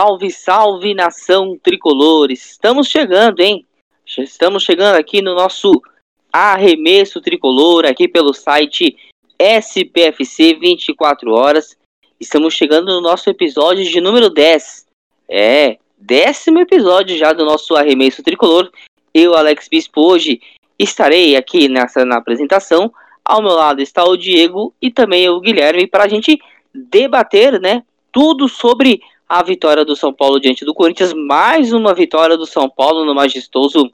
Salve, salve nação tricolor! Estamos chegando, hein? Estamos chegando aqui no nosso arremesso tricolor, aqui pelo site SPFC 24 horas. Estamos chegando no nosso episódio de número 10. É, décimo episódio já do nosso arremesso tricolor. Eu, Alex Bispo, hoje estarei aqui nessa na apresentação. Ao meu lado está o Diego e também o Guilherme para a gente debater, né, tudo sobre a vitória do São Paulo diante do Corinthians, mais uma vitória do São Paulo no majestoso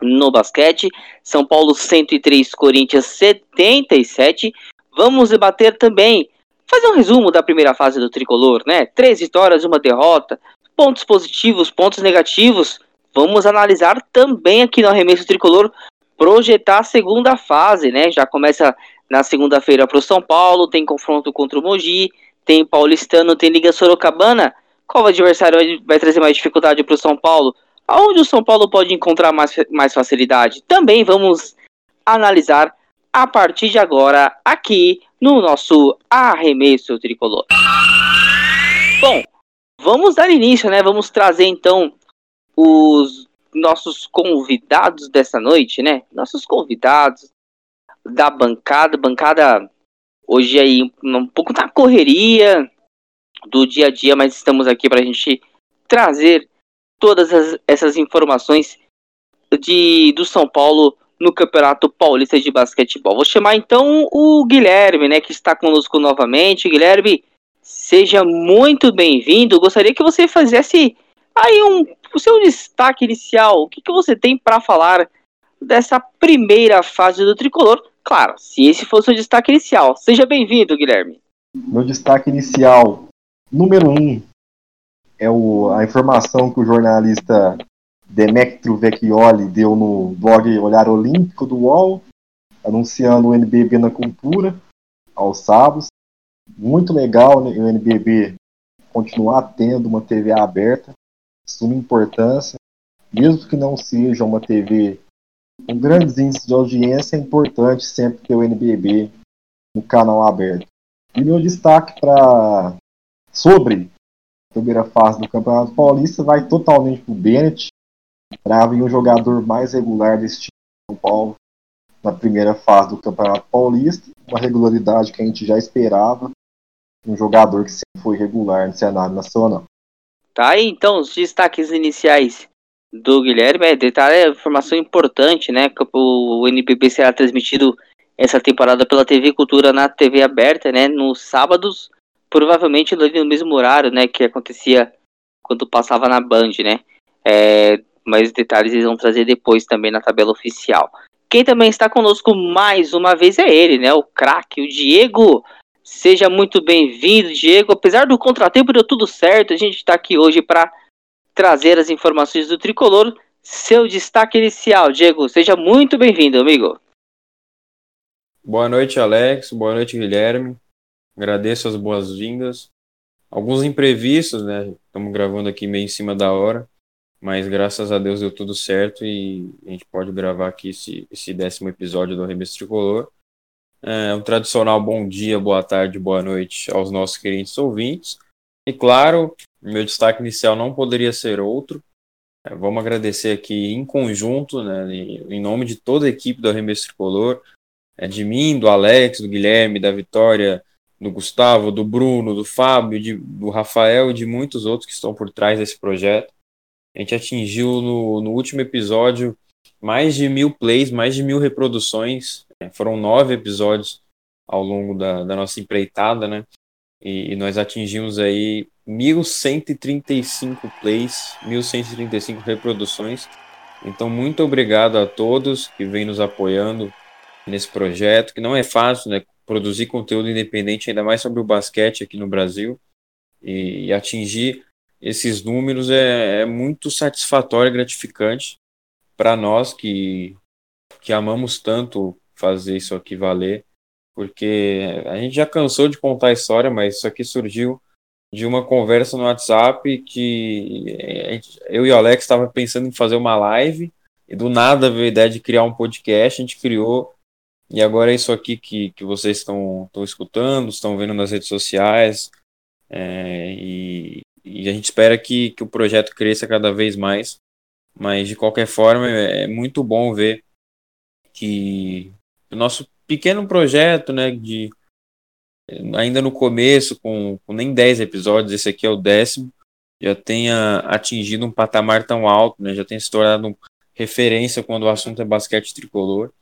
no basquete. São Paulo 103, Corinthians 77. Vamos debater também, fazer um resumo da primeira fase do tricolor, né? Três vitórias, uma derrota, pontos positivos, pontos negativos. Vamos analisar também aqui no arremesso tricolor, projetar a segunda fase, né? Já começa na segunda-feira para o São Paulo, tem confronto contra o Mogi, tem Paulistano, tem Liga Sorocabana. Qual adversário vai trazer mais dificuldade para o São Paulo? Aonde o São Paulo pode encontrar mais, mais facilidade? Também vamos analisar a partir de agora aqui no nosso arremesso tricolor. Bom, vamos dar início, né? Vamos trazer então os nossos convidados dessa noite, né? Nossos convidados da bancada, bancada hoje aí um pouco na correria, do dia a dia, mas estamos aqui para a gente trazer todas as, essas informações de, do São Paulo no Campeonato Paulista de Basquetebol. Vou chamar então o Guilherme, né, que está conosco novamente. Guilherme, seja muito bem-vindo. Gostaria que você fizesse aí um o seu destaque inicial. O que, que você tem para falar dessa primeira fase do tricolor? Claro, se esse for o destaque inicial. Seja bem-vindo, Guilherme. Meu destaque inicial Número um é o, a informação que o jornalista Demetrio Vecchioli deu no blog Olhar Olímpico do UOL, anunciando o NBB na cultura aos sábados. Muito legal né, o NBB continuar tendo uma TV aberta, suma importância, mesmo que não seja uma TV com grandes índices de audiência, é importante sempre ter o NBB no canal aberto. E meu destaque para sobre a primeira fase do Campeonato Paulista vai totalmente para o Bennett, para vir um jogador mais regular desse time de São Paulo na primeira fase do Campeonato Paulista, uma regularidade que a gente já esperava, um jogador que sempre foi regular no cenário nacional. Tá aí então os destaques iniciais do Guilherme, é, detalhe, é informação importante, né, que o NPB será transmitido essa temporada pela TV Cultura na TV aberta, né, nos sábados provavelmente no mesmo horário, né, que acontecia quando passava na Band, né? É, mas detalhes eles vão trazer depois também na tabela oficial. Quem também está conosco mais uma vez é ele, né? O craque, o Diego. Seja muito bem-vindo, Diego. Apesar do contratempo, deu tudo certo. A gente está aqui hoje para trazer as informações do tricolor. Seu destaque inicial, Diego. Seja muito bem-vindo, amigo. Boa noite, Alex. Boa noite, Guilherme. Agradeço as boas-vindas. Alguns imprevistos, né? Estamos gravando aqui meio em cima da hora, mas graças a Deus deu tudo certo e a gente pode gravar aqui esse, esse décimo episódio do Arremesso Tricolor. É, um tradicional bom dia, boa tarde, boa noite aos nossos queridos ouvintes. E claro, meu destaque inicial não poderia ser outro. É, vamos agradecer aqui em conjunto, né, em nome de toda a equipe do Arremesso Tricolor, é, de mim, do Alex, do Guilherme, da Vitória, do Gustavo, do Bruno, do Fábio, de, do Rafael e de muitos outros que estão por trás desse projeto. A gente atingiu no, no último episódio mais de mil plays, mais de mil reproduções. É, foram nove episódios ao longo da, da nossa empreitada, né? E, e nós atingimos aí 1.135 plays, 1.135 reproduções. Então, muito obrigado a todos que vêm nos apoiando nesse projeto, que não é fácil, né? produzir conteúdo independente, ainda mais sobre o basquete aqui no Brasil, e, e atingir esses números é, é muito satisfatório e gratificante para nós que, que amamos tanto fazer isso aqui valer, porque a gente já cansou de contar a história, mas isso aqui surgiu de uma conversa no WhatsApp que gente, eu e o Alex estava pensando em fazer uma live e do nada veio a ideia de criar um podcast, a gente criou e agora é isso aqui que, que vocês estão, estão escutando, estão vendo nas redes sociais. É, e, e a gente espera que, que o projeto cresça cada vez mais. Mas de qualquer forma, é, é muito bom ver que o nosso pequeno projeto, né, de ainda no começo, com, com nem 10 episódios, esse aqui é o décimo, já tenha atingido um patamar tão alto, né, já tenha se tornado referência quando o assunto é basquete tricolor,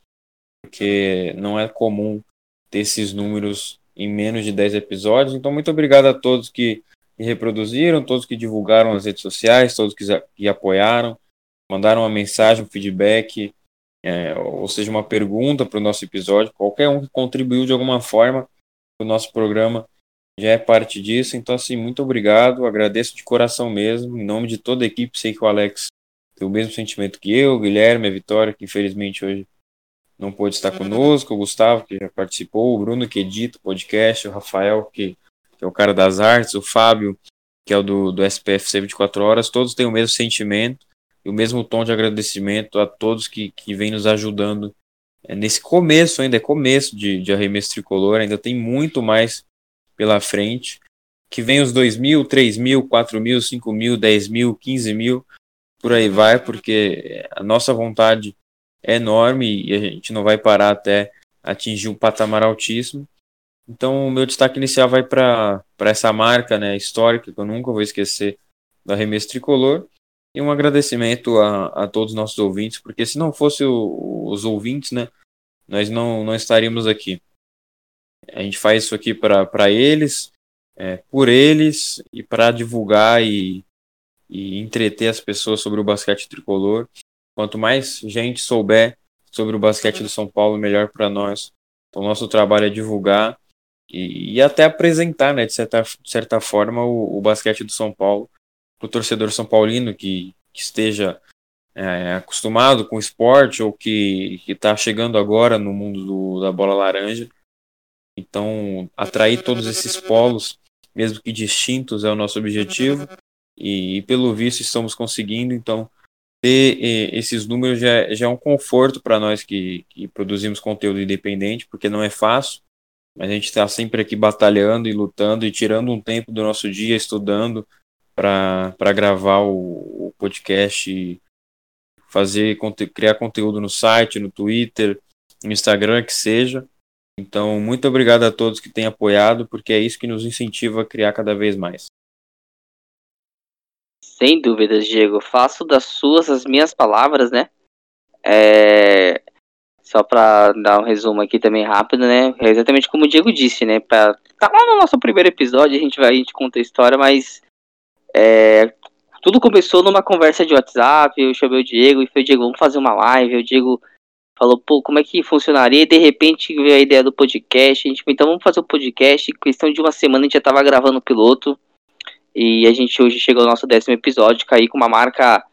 porque não é comum ter esses números em menos de 10 episódios. Então, muito obrigado a todos que reproduziram, todos que divulgaram nas redes sociais, todos que, que apoiaram, mandaram uma mensagem, um feedback, é, ou seja, uma pergunta para o nosso episódio. Qualquer um que contribuiu de alguma forma o nosso programa já é parte disso. Então, assim, muito obrigado, agradeço de coração mesmo, em nome de toda a equipe. Sei que o Alex tem o mesmo sentimento que eu, o Guilherme, a Vitória, que infelizmente hoje não pôde estar conosco, o Gustavo, que já participou, o Bruno, que edita o podcast, o Rafael, que, que é o cara das artes, o Fábio, que é o do, do SPFC 24 Horas, todos têm o mesmo sentimento e o mesmo tom de agradecimento a todos que, que vêm nos ajudando é, nesse começo ainda, é começo de, de arremesso tricolor, ainda tem muito mais pela frente, que vem os 2 mil, 3 mil, 4 mil, 5 mil, 10 mil, 15 mil, por aí vai, porque a nossa vontade é enorme e a gente não vai parar até atingir um patamar altíssimo. Então, o meu destaque inicial vai para essa marca né, histórica que eu nunca vou esquecer da Arremesso Tricolor. E um agradecimento a, a todos os nossos ouvintes, porque se não fosse o, os ouvintes, né, nós não, não estaríamos aqui. A gente faz isso aqui para eles, é, por eles e para divulgar e, e entreter as pessoas sobre o basquete tricolor. Quanto mais gente souber sobre o basquete do São Paulo, melhor para nós. Então, nosso trabalho é divulgar e, e, até apresentar, né, de certa, de certa forma, o, o basquete do São Paulo para o torcedor são paulino que, que esteja é, acostumado com o esporte ou que está chegando agora no mundo do, da bola laranja. Então, atrair todos esses polos, mesmo que distintos, é o nosso objetivo. E, e pelo visto, estamos conseguindo. Então, ter esses números já, já é um conforto para nós que, que produzimos conteúdo independente, porque não é fácil, mas a gente está sempre aqui batalhando e lutando e tirando um tempo do nosso dia estudando para gravar o, o, podcast, fazer criar conteúdo no site, no Twitter, no Instagram, que seja. Então, muito obrigado a todos que têm apoiado, porque é isso que nos incentiva a criar cada vez mais. Sem dúvidas, Diego. Faço das suas as minhas palavras, né? É... Só para dar um resumo aqui também rápido, né? É exatamente como o Diego disse, né? Pra... Tá lá no nosso primeiro episódio, a gente vai, a gente conta a história, mas é... tudo começou numa conversa de WhatsApp. Eu chamei o Diego e falei, Diego, vamos fazer uma live. O Diego falou, pô, como é que funcionaria? E de repente veio a ideia do podcast. A gente falou, então vamos fazer o um podcast. Em questão de uma semana a gente já tava gravando o piloto. E a gente hoje chegou ao nosso décimo episódio, cair com uma marca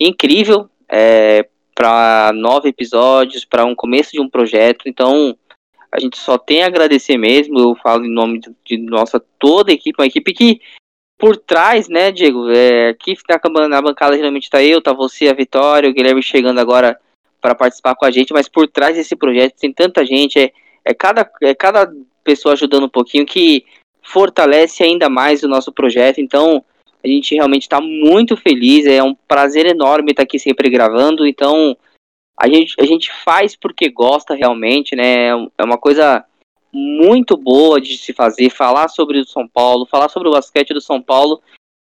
incrível é, para nove episódios, para um começo de um projeto. Então a gente só tem a agradecer mesmo. Eu falo em nome de, de nossa toda a equipe, uma equipe que por trás, né, Diego? É, aqui na, na bancada geralmente está eu, tá você, a Vitória, o Guilherme chegando agora para participar com a gente, mas por trás desse projeto tem tanta gente, é, é, cada, é cada pessoa ajudando um pouquinho que fortalece ainda mais o nosso projeto. Então, a gente realmente está muito feliz. É um prazer enorme estar aqui sempre gravando. Então, a gente, a gente faz porque gosta realmente, né? É uma coisa muito boa de se fazer, falar sobre o São Paulo, falar sobre o basquete do São Paulo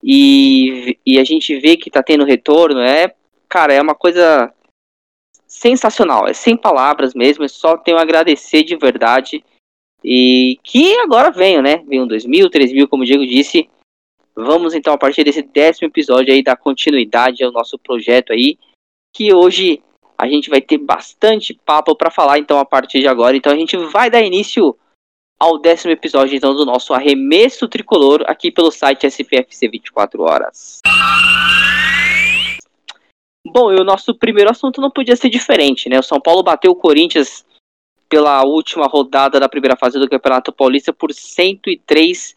e, e a gente vê que está tendo retorno. É, cara, é uma coisa sensacional. É sem palavras mesmo. É só tenho a agradecer de verdade e que agora venham, né? Venham 2000, 3000, como o Diego disse. Vamos então, a partir desse décimo episódio aí, dar continuidade ao nosso projeto aí. Que hoje a gente vai ter bastante papo para falar, então, a partir de agora. Então, a gente vai dar início ao décimo episódio, então, do nosso arremesso tricolor aqui pelo site SPFC 24 Horas. Bom, e o nosso primeiro assunto não podia ser diferente, né? O São Paulo bateu o Corinthians pela última rodada da primeira fase do Campeonato Paulista por 103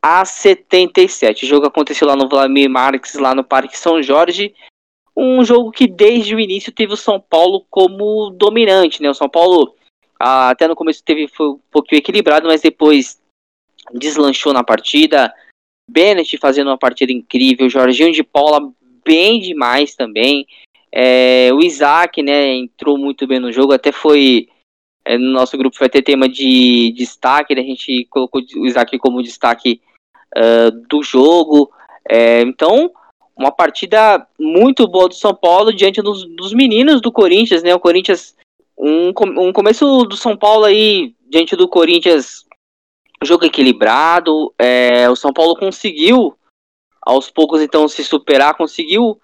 a 77. O jogo aconteceu lá no Vladimir Marques, lá no Parque São Jorge. Um jogo que desde o início teve o São Paulo como dominante, né? O São Paulo ah, até no começo teve foi um pouquinho equilibrado, mas depois deslanchou na partida. Bennett fazendo uma partida incrível, Jorginho de Paula bem demais também. É, o Isaac, né, entrou muito bem no jogo, até foi é, no nosso grupo vai ter tema de destaque, né, a gente colocou o Isaac como destaque uh, do jogo. É, então, uma partida muito boa do São Paulo diante dos, dos meninos do Corinthians, né? O Corinthians, um, um começo do São Paulo aí diante do Corinthians, jogo equilibrado. É, o São Paulo conseguiu aos poucos então se superar, conseguiu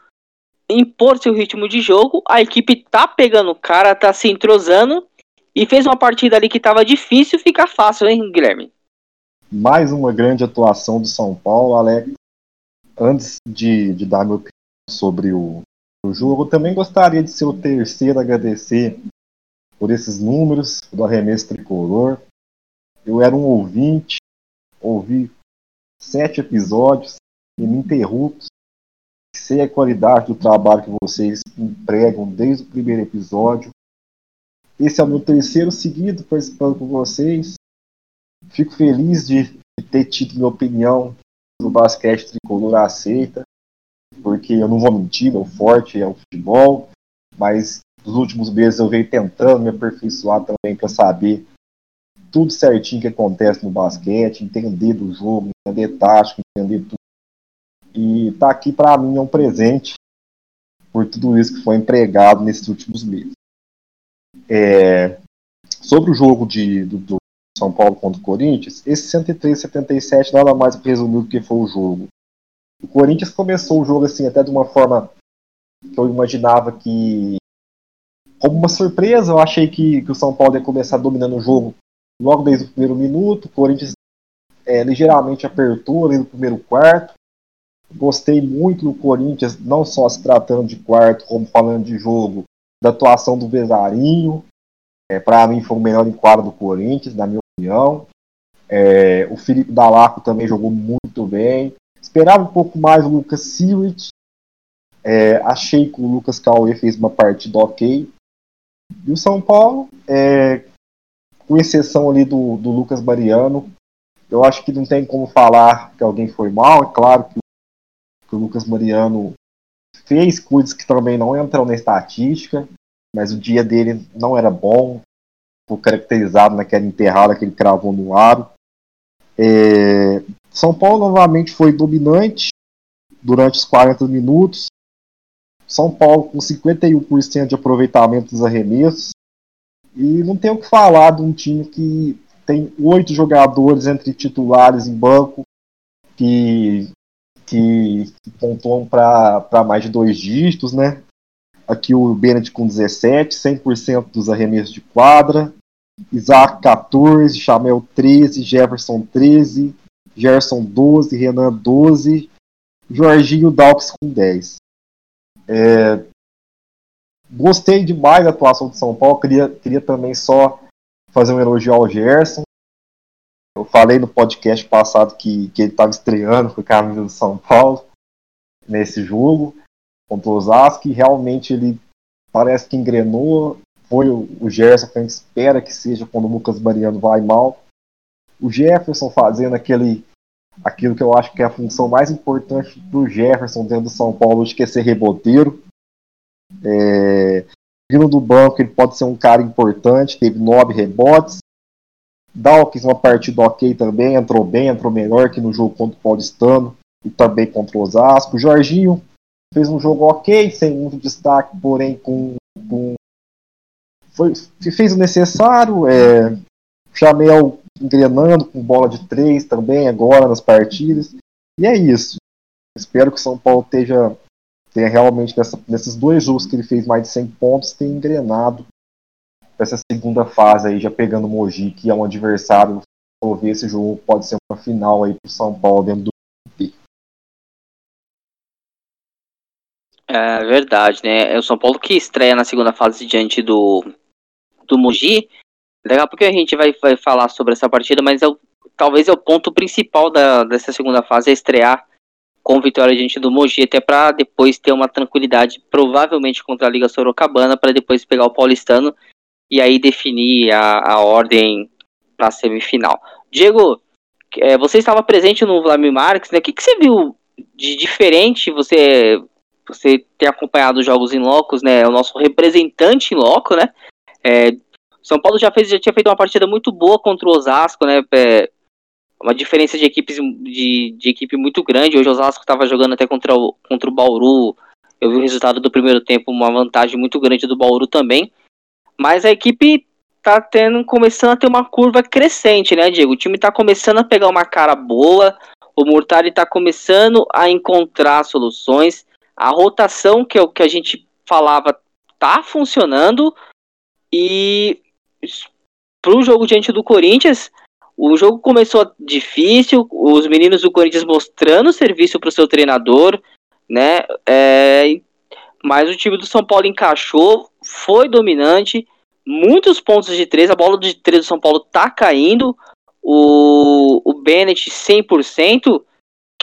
impor seu ritmo de jogo. A equipe tá pegando o cara, tá se entrosando e fez uma partida ali que tava difícil ficar fácil, hein, Guilherme? Mais uma grande atuação do São Paulo, Alex antes de, de dar meu opinião sobre o, o jogo, eu também gostaria de ser o terceiro a agradecer por esses números do arremesso tricolor. Eu era um ouvinte, ouvi sete episódios ininterruptos. Sei a qualidade do trabalho que vocês empregam desde o primeiro episódio. Esse é o meu terceiro seguido participando com vocês. Fico feliz de ter tido minha opinião o basquete tricolor aceita, porque eu não vou mentir, meu forte é o futebol, mas nos últimos meses eu venho tentando me aperfeiçoar também para saber tudo certinho que acontece no basquete, entender do jogo, entender tático, entender tudo. E tá aqui para mim é um presente por tudo isso que foi empregado nesses últimos meses. É, sobre o jogo de, do, do, são Paulo contra o Corinthians, esse 103 77 nada mais resumiu do que foi o jogo. O Corinthians começou o jogo assim até de uma forma que eu imaginava que como uma surpresa, eu achei que, que o São Paulo ia começar dominando o jogo logo desde o primeiro minuto. O Corinthians é, ligeiramente apertou ali no primeiro quarto. Gostei muito do Corinthians, não só se tratando de quarto, como falando de jogo, da atuação do Bezarinho. É, Para mim foi o melhor enquadro do Corinthians, na minha É, o Felipe Dalaco também jogou muito bem. Esperava um pouco mais o Lucas Siewert. É, achei que o Lucas Cauê fez uma partida ok. E o São Paulo, é, com exceção ali do, do Lucas Mariano, eu acho que não tem como falar que alguém foi mal. É claro que, que o Lucas Mariano fez coisas que também não entram na estatística, mas o dia dele não era bom foi caracterizado naquela enterrada que ele cravou no aro. É, São Paulo novamente foi dominante durante os 40 minutos. São Paulo com 51% de aproveitamento dos arremessos. E não tenho o que falar de um time que tem oito jogadores entre titulares em banco que, que, que pontuam para mais de dois dígitos, né? Aqui o Bennett com 17, 100% dos arremessos de quadra. Isaac 14, Chamel 13, Jefferson 13, Gerson 12, Renan 12, Jorginho Dalks com 10. É, gostei demais da atuação de São Paulo, queria, queria também só fazer um elogio ao Gerson. Eu falei no podcast passado que, que ele estava estreando com a camisa do São Paulo nesse jogo contra o Osasco e realmente ele parece que engrenou. Foi o, Gerson que a gente espera que seja quando o Lucas Mariano vai mal. O Jefferson fazendo aquele aquilo que eu acho que é a função mais importante do Jefferson dentro do São Paulo, ser reboteiro. É, vindo do banco, ele pode ser um cara importante, teve nove rebotes. Dawkins, uma partida ok também, entrou bem, entrou melhor que no jogo contra o Paulistano e também contra o Osasco. Jorginho fez um jogo ok, sem muito destaque, porém com, com foi, fez o necessário. É, Chamel engrenando com bola de três também agora nas partidas. E é isso. Espero que o São Paulo esteja tenha realmente nessa, nesses dois jogos que ele fez mais de 100 pontos, tenha engrenado essa segunda fase aí, já pegando o Mogi, que é um adversário. Vou ver esse jogo pode ser uma final aí para o São Paulo dentro do É verdade, né? É o São Paulo que estreia na segunda fase diante do, do Mogi. Legal porque a gente vai, vai falar sobre essa partida, mas é o, talvez é o ponto principal da, dessa segunda fase é estrear com vitória diante do Mogi, até para depois ter uma tranquilidade, provavelmente contra a Liga Sorocabana, para depois pegar o Paulistano e aí definir a, a ordem para a semifinal. Diego, é, você estava presente no Vladimir Marques, né? O que, que você viu de diferente? Você você ter acompanhado os jogos em locos, né? O nosso representante em loco, né? É, São Paulo já fez já tinha feito uma partida muito boa contra o Osasco, né? É, uma diferença de equipes de, de equipe muito grande. Hoje o Osasco estava jogando até contra o, contra o Bauru. Eu vi o resultado do primeiro tempo, uma vantagem muito grande do Bauru também. Mas a equipe tá tendo, começando a ter uma curva crescente, né, Diego? O time tá começando a pegar uma cara boa, o Murtari tá começando a encontrar soluções, a rotação, que o que a gente falava, tá funcionando, e pro jogo diante do Corinthians, o jogo começou difícil, os meninos do Corinthians mostrando serviço pro seu treinador, né, é, mas o time do São Paulo encaixou, foi dominante, muitos pontos de três, a bola de três do São Paulo tá caindo, o, o Bennett 100%.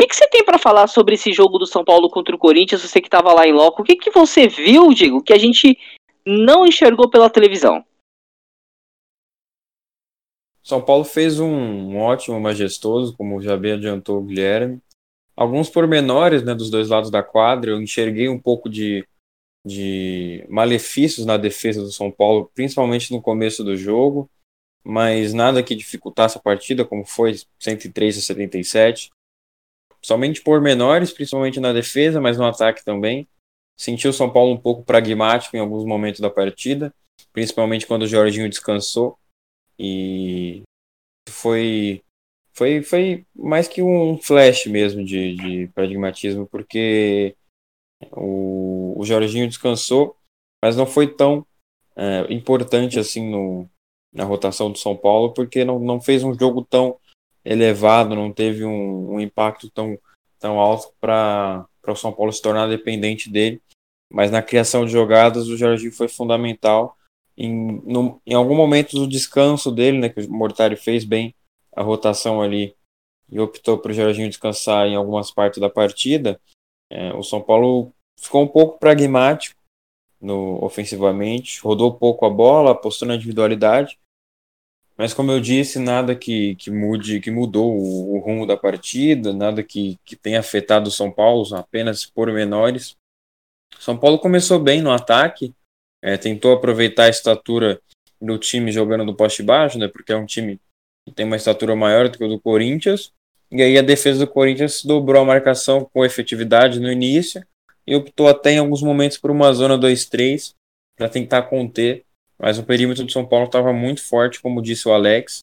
Que, que você tem para falar sobre esse jogo do São Paulo contra o Corinthians, você que estava lá em loco? O que, que você viu, Digo, que a gente não enxergou pela televisão? São Paulo fez um, ótimo, majestoso, como já bem adiantou o Guilherme. Alguns pormenores né, dos dois lados da quadra, eu enxerguei um pouco de de malefícios na defesa do São Paulo, principalmente no começo do jogo, mas nada que dificultasse a partida, como foi 103 a 77. Somente por menores, principalmente na defesa, mas no ataque também. Sentiu o São Paulo um pouco pragmático em alguns momentos da partida, principalmente quando o Jorginho descansou. E foi foi, foi mais que um flash mesmo de, de pragmatismo, porque o, o Jorginho descansou, mas não foi tão é, importante assim no, na rotação do São Paulo, porque não, não fez um jogo tão elevado, não teve um, um impacto tão, tão alto para o São Paulo se tornar dependente dele. Mas na criação de jogadas, o Jorginho foi fundamental. Em, no, em algum momento do descanso dele, né, que o Mortari fez bem a rotação ali e optou para o Jorginho descansar em algumas partes da partida, é, o São Paulo ficou um pouco pragmático no ofensivamente, rodou pouco a bola, apostou na individualidade, mas como eu disse, nada que, que mude, que mudou o, o rumo da partida, nada que, que tenha afetado o São Paulo, apenas pormenores. São Paulo começou bem no ataque, é, tentou aproveitar a estatura do time jogando do poste baixo, né, porque é um time que tem uma estatura maior do que o do Corinthians, e aí a defesa do Corinthians dobrou a marcação com efetividade no início e optou até em alguns momentos por uma zona 2-3 para tentar conter, mas o perímetro do São Paulo estava muito forte, como disse o Alex.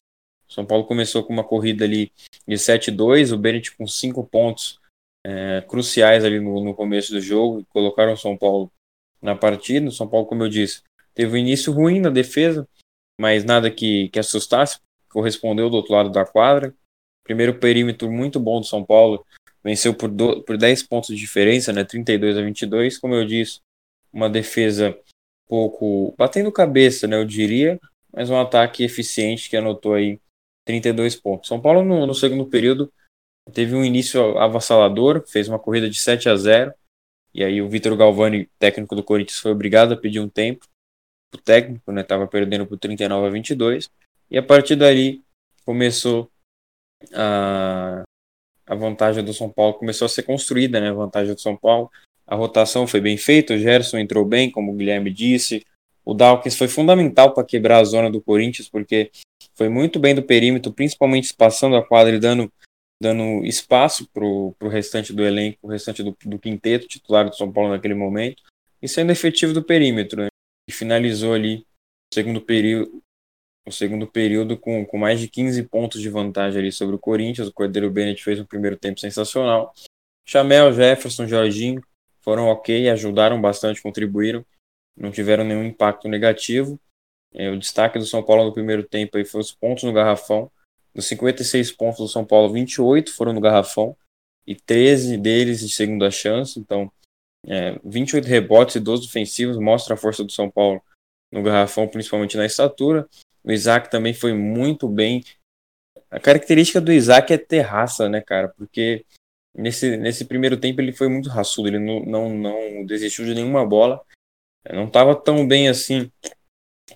São Paulo começou com uma corrida ali de 7-2, o Bennett com 5 pontos é, cruciais ali no, no, começo do jogo, colocaram o São Paulo na partida. O São Paulo, como eu disse, teve um início ruim na defesa, mas nada que, que assustasse, correspondeu do outro lado da quadra. Primeiro perímetro muito bom do São Paulo, venceu por, do, por 10 pontos de diferença, né, 32 a 22, como eu disse, uma defesa pouco batendo cabeça, né, eu diria, mas um ataque eficiente que anotou aí 32 pontos. São Paulo no, no segundo período teve um início avassalador, fez uma corrida de 7 a 0, e aí o Vitor Galvani, técnico do Corinthians, foi obrigado a pedir um tempo. O técnico, né, estava perdendo por 39 a 22, e a partir dali começou a, a vantagem do São Paulo começou a ser construída, né? A vantagem do São Paulo. A rotação foi bem feita, o Gerson entrou bem, como o Guilherme disse. O Dawkins foi fundamental para quebrar a zona do Corinthians, porque foi muito bem do perímetro, principalmente espaçando a quadra e dando, dando espaço para o restante do elenco, o restante do, do quinteto titular do São Paulo naquele momento, e sendo efetivo do perímetro. Né? E finalizou ali o segundo período, o segundo período com, com mais de 15 pontos de vantagem ali sobre o Corinthians. O Cordeiro Bennett fez um primeiro tempo sensacional. Chamel, Jefferson, Jorginho foram ok, ajudaram bastante, contribuíram, não tiveram nenhum impacto negativo. É, o destaque do São Paulo no primeiro tempo aí foi os pontos no garrafão. Dos 56 pontos do São Paulo, 28 foram no garrafão e 13 deles de segunda chance. Então, é, 28 rebotes e 12 ofensivos mostra a força do São Paulo no garrafão, principalmente na estatura. O Isaac também foi muito bem. A característica do Isaac é ter raça, né, cara? Porque nesse, nesse primeiro tempo ele foi muito raçudo, ele não, não, não desistiu de nenhuma bola. Não estava tão bem assim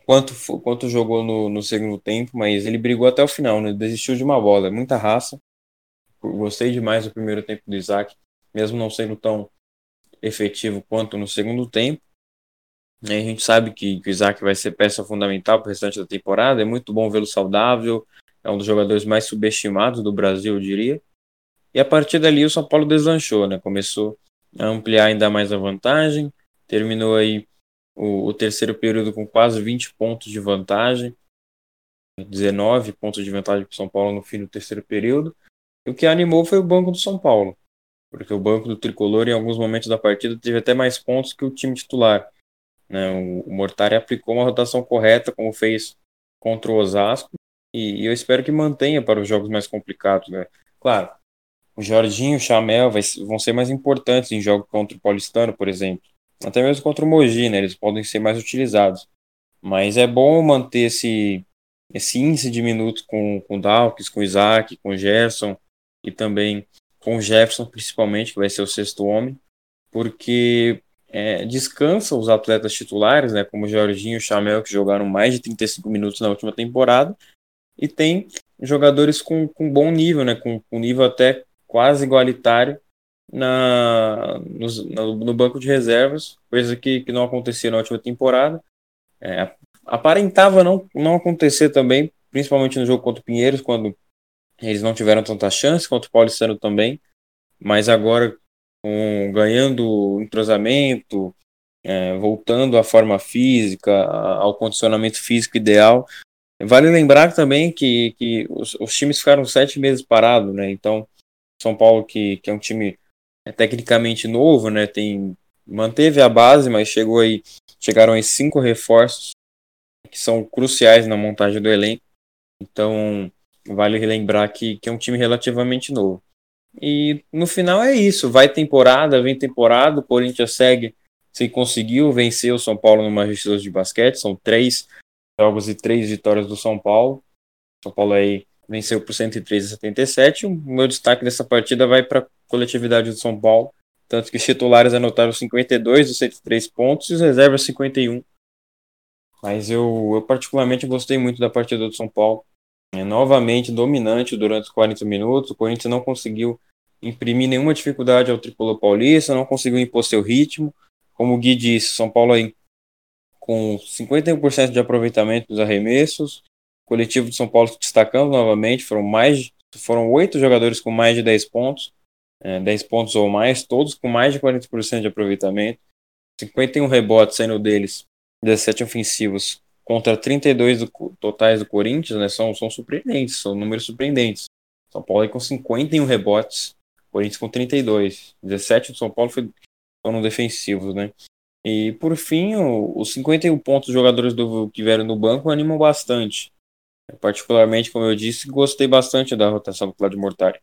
quanto, quanto jogou no, no segundo tempo, mas ele brigou até o final, né? Desistiu de uma bola, muita raça. Gostei demais do primeiro tempo do Isaac, mesmo não sendo tão efetivo quanto no segundo tempo. A gente sabe que, que o Isaac vai ser peça fundamental para o restante da temporada. É muito bom vê-lo saudável. É um dos jogadores mais subestimados do Brasil, eu diria. E a partir dali o São Paulo deslanchou, né? Começou a ampliar ainda mais a vantagem. Terminou aí o, o terceiro período com quase 20 pontos de vantagem. 19 pontos de vantagem para o São Paulo no fim do terceiro período. E o que animou foi o banco do São Paulo. Porque o banco do Tricolor, em alguns momentos da partida, teve até mais pontos que o time titular. Né? O, o Mortari aplicou uma rotação correta, como fez contra o Osasco, e, e eu espero que mantenha para os jogos mais complicados. Né? Claro, o Jorginho e o Chamel vai, vão ser mais importantes em jogos contra o Paulistano, por exemplo. Até mesmo contra o Mogi, né? eles podem ser mais utilizados. Mas é bom manter esse, esse índice de minutos com, com o Dawkins, com o Isaac, com o Gerson e também com o Jefferson, principalmente, que vai ser o sexto homem, porque é, descansa os atletas titulares, né, como o Jorginho e o Chamel, que jogaram mais de 35 minutos na última temporada, e tem jogadores com, com bom nível, né, com, com nível até quase igualitário na, no, no, banco de reservas, coisa que, que não acontecia na última temporada. É, aparentava não, não acontecer também, principalmente no jogo contra o Pinheiros, quando eles não tiveram tanta chance, contra o Paulistano também, mas agora um, ganhando entrosamento, é, voltando à forma física, ao condicionamento físico ideal. Vale lembrar também que, que os, os times ficaram sete meses parados, né? Então, São Paulo, que, que é um time é, tecnicamente novo, né? Tem, manteve a base, mas chegou aí, chegaram aí cinco reforços que são cruciais na montagem do elenco. Então, vale lembrar que, que é um time relativamente novo. E no final é isso. Vai temporada, vem temporada. O Corinthians segue se conseguiu vencer o São Paulo no Magistrados de Basquete. São três jogos e três vitórias do São Paulo. São Paulo aí venceu por 103 a 77. O meu destaque dessa partida vai para a coletividade do São Paulo. Tanto que os titulares anotaram 52 dos 103 pontos e os reservas 51. Mas eu, eu particularmente gostei muito da partida do São Paulo é, novamente dominante durante os 40 minutos. O Corinthians não conseguiu imprimir nenhuma dificuldade ao tricolor paulista, não conseguiu impor seu ritmo. Como o Gui disse, São Paulo aí com 51% de aproveitamento dos arremessos. Coletivo de São Paulo destacando novamente, foram mais foram oito jogadores com mais de 10 pontos, é, 10 pontos ou mais, todos com mais de 40% de aproveitamento. 51 rebotes sendo deles 17 ofensivos contra 32 do, totais do Corinthians, né, são, são surpreendentes, são números surpreendentes. São Paulo com 51 rebotes, Corinthians com 32. 17 do São Paulo foi, foram defensivos, né? E por fim, os 51 pontos dos jogadores do, que vieram no banco animam bastante. Particularmente, como eu disse, gostei bastante da rotação do Claudio Mortari.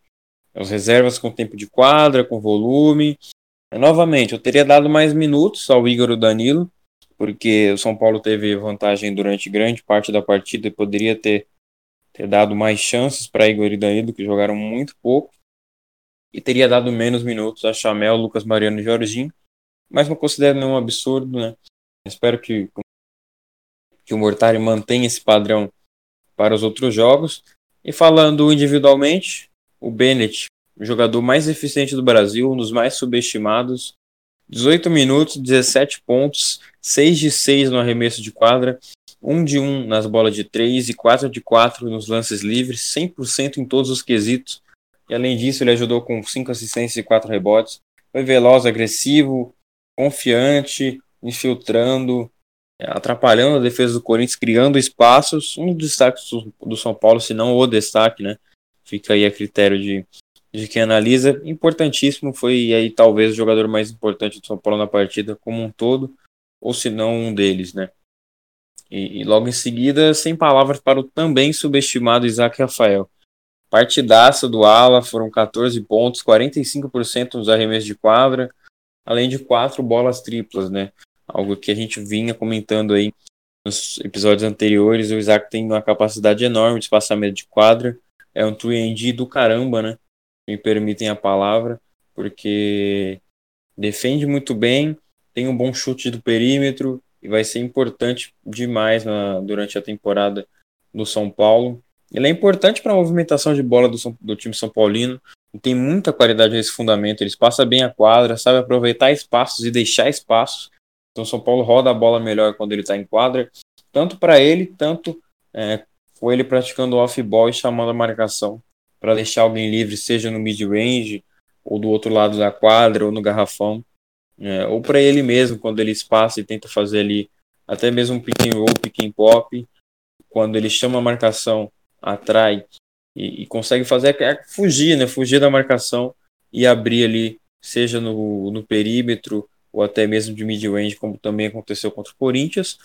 As reservas com tempo de quadra, com volume. Novamente, eu teria dado mais minutos ao Igor Danilo, porque o São Paulo teve vantagem durante grande parte da partida e poderia ter, ter dado mais chances para Igor e Danilo, que jogaram muito pouco, e teria dado menos minutos a Chamel, Lucas Mariano e Jorginho, mas não considero nenhum absurdo, né? Espero que, que o Mortari mantenha esse padrão para os outros jogos. E falando individualmente, o Bennett, o jogador mais eficiente do Brasil, um dos mais subestimados, 18 minutos, 17 pontos, 6 de 6 no arremesso de quadra, 1 de 1 nas bolas de 3 e 4 de 4 nos lances livres, 100% em todos os quesitos. E além disso, ele ajudou com 5 assistências e 4 rebotes. Foi veloz, agressivo, confiante, infiltrando, atrapalhando a defesa do Corinthians, criando espaços. Um dos destaques do São Paulo, se não o destaque, né? Fica aí a critério de, de quem analisa, importantíssimo, foi aí talvez o jogador mais importante do São Paulo na partida como um todo, ou se não um deles, né? E, e, logo em seguida, sem palavras para o também subestimado Isaac Rafael. Partidaça do Ala, foram 14 pontos, 45% nos arremessos de quadra, além de quatro bolas triplas, né? Algo que a gente vinha comentando aí nos episódios anteriores, o Isaac tem uma capacidade enorme de espaçamento de quadra, é um 3 do caramba, né? me permitem a palavra, porque defende muito bem, tem um bom chute do perímetro, e vai ser importante demais na, durante a temporada do São Paulo. Ele é importante para a movimentação de bola do, do time São Paulino, tem muita qualidade nesse fundamento, eles passam bem a quadra, sabe aproveitar espaços e deixar espaços. Então São Paulo roda a bola melhor quando ele está em quadra, tanto para ele, tanto é, com ele praticando off-ball e chamando a marcação para deixar alguém livre, seja no mid-range, ou do outro lado da quadra, ou no garrafão, é, ou para ele mesmo, quando ele espaça e tenta fazer ali até mesmo um pick and roll, pick and pop, quando ele chama a marcação, atrai e, e consegue fazer é fugir, né? Fugir da marcação e abrir ali, seja no, no perímetro ou até mesmo de mid-range, como também aconteceu contra o Corinthians.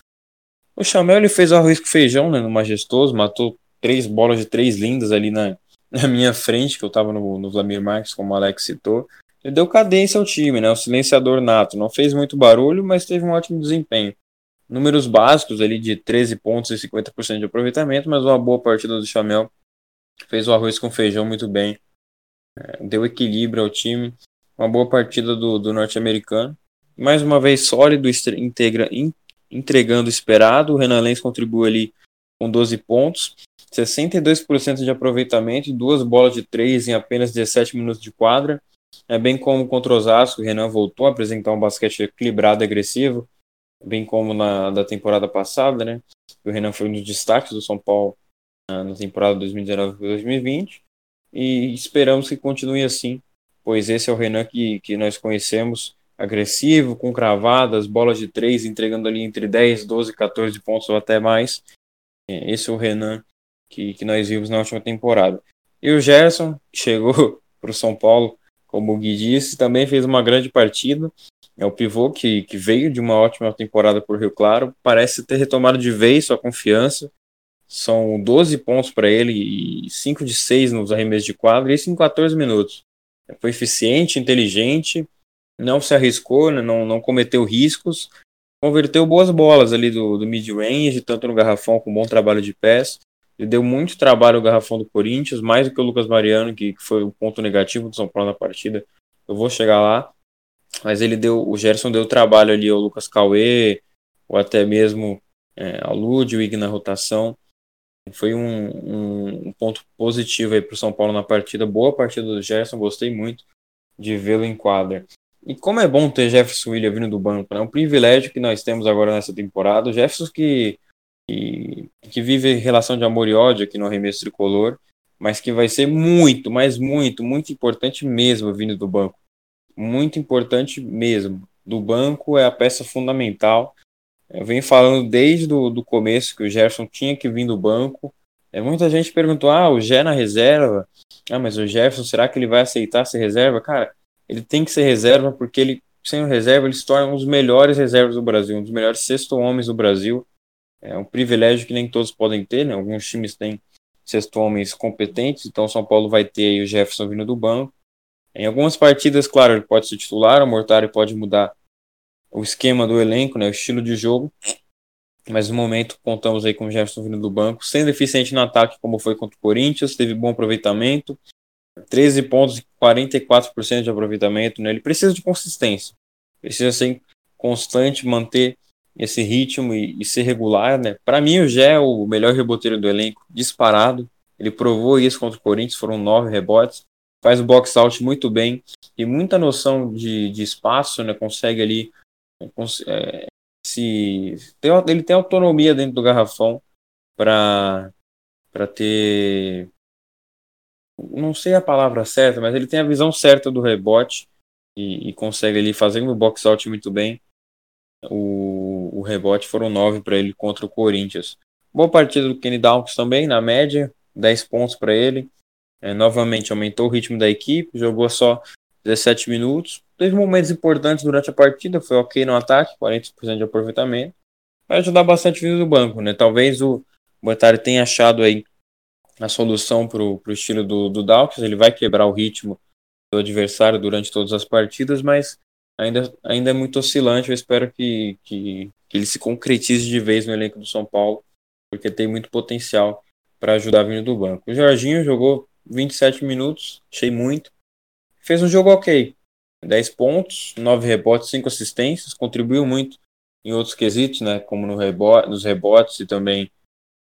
O Chamel ele fez arroz com feijão, né, no majestoso, matou três bolas de três lindas ali na, na minha frente, que eu estava no, no Vlamir Marques, como o Alex citou. Ele deu cadência ao time, né, o silenciador nato. Não fez muito barulho, mas teve um ótimo desempenho. Números básicos ali de 13 pontos e 50% de aproveitamento, mas uma boa partida do Chamel fez o arroz com feijão muito bem, é, deu equilíbrio ao time, uma boa partida do, do norte-americano. Mais uma vez sólido, integra, in, entregando o esperado. O Renan Lenz contribui ali com 12 pontos, 62% de aproveitamento duas bolas de três em apenas 17 minutos de quadra. É bem como contra o Osasco, o Renan voltou a apresentar um basquete equilibrado e agressivo, bem como na da temporada passada, né? O Renan foi um dos destaques do São Paulo na temporada 2019-2020 e esperamos que continue assim, pois esse é o Renan que, que nós conhecemos, agressivo, com cravadas, bolas de três, entregando ali entre 10, 12, 14 pontos ou até mais. É, esse é o Renan que, que nós vimos na última temporada. E o Gerson chegou para o São Paulo, como o Gui disse, também fez uma grande partida. É o pivô que, que veio de uma ótima temporada por Rio Claro, parece ter retomado de vez sua confiança, são 12 pontos para ele e 5 de 6 nos arremessos de quadra, isso em 14 minutos. Foi eficiente, inteligente, não se arriscou, né, não, não cometeu riscos, converteu boas bolas ali do, do mid-range, tanto no garrafão com bom trabalho de pés. Ele deu muito trabalho no garrafão do Corinthians, mais do que o Lucas Mariano, que, que foi o ponto negativo do São Paulo na partida. Eu vou chegar lá. Mas ele deu, o Gerson deu trabalho ali ao Lucas Cauê, ou até mesmo é, ao Ludwig na rotação. Foi um, um, um ponto positivo aí para o São Paulo na partida. Boa partida do Gerson, gostei muito de vê-lo em quadra. E como é bom ter Jefferson William vindo do banco, né? é um privilégio que nós temos agora nessa temporada. O Jefferson que, que, que vive relação de amor e ódio aqui no arremesso tricolor, mas que vai ser muito, mas muito, muito importante mesmo vindo do banco. Muito importante mesmo. Do banco é a peça fundamental eu venho falando desde o do começo que o Jefferson tinha que vir do banco. É, muita gente perguntou: ah, o Gé na reserva. Ah, mas o Jefferson, será que ele vai aceitar ser reserva? Cara, ele tem que ser reserva porque ele, sem reserva, ele se torna um dos melhores reservas do Brasil, um dos melhores sexto homens do Brasil. É um privilégio que nem todos podem ter, né? Alguns times têm sexto homens competentes, então São Paulo vai ter o Jefferson vindo do banco. Em algumas partidas, claro, ele pode ser titular, o Mortari pode mudar o esquema do elenco, né, o estilo de jogo. Mas no momento contamos aí com o Jefferson vindo do banco, sendo eficiente no ataque, como foi contra o Corinthians, teve bom aproveitamento, 13 pontos e 44% de aproveitamento. Né? Ele precisa de consistência, precisa ser constante, manter esse ritmo e, e ser regular. Né? Para mim, o Gé é o melhor reboteiro do elenco, disparado. Ele provou isso contra o Corinthians, foram nove rebotes. Faz o box out muito bem, tem muita noção de, de espaço, né? consegue ali é, se tem, ele tem autonomia dentro do garrafão para para ter não sei a palavra certa, mas ele tem a visão certa do rebote e, e consegue ali fazendo o box out muito bem. O, o rebote foram nove para ele contra o Corinthians. Boa partida do Kenny Dawkins também, na média, 10 pontos para ele. É, novamente aumentou o ritmo da equipe, jogou só 17 minutos. Teve momentos importantes durante a partida, foi ok no ataque, 40% de aproveitamento. Vai ajudar bastante vindo do banco, né? Talvez o Boetari tenha achado aí a solução para o estilo do, do Dawkins, ele vai quebrar o ritmo do adversário durante todas as partidas, mas ainda, ainda é muito oscilante. Eu espero que, que, que ele se concretize de vez no elenco do São Paulo, porque tem muito potencial para ajudar vindo do banco. O Jorginho jogou 27 minutos, achei muito fez um jogo ok. 10 pontos, 9 rebotes, 5 assistências, contribuiu muito em outros quesitos, né, como no rebote, nos rebotes e também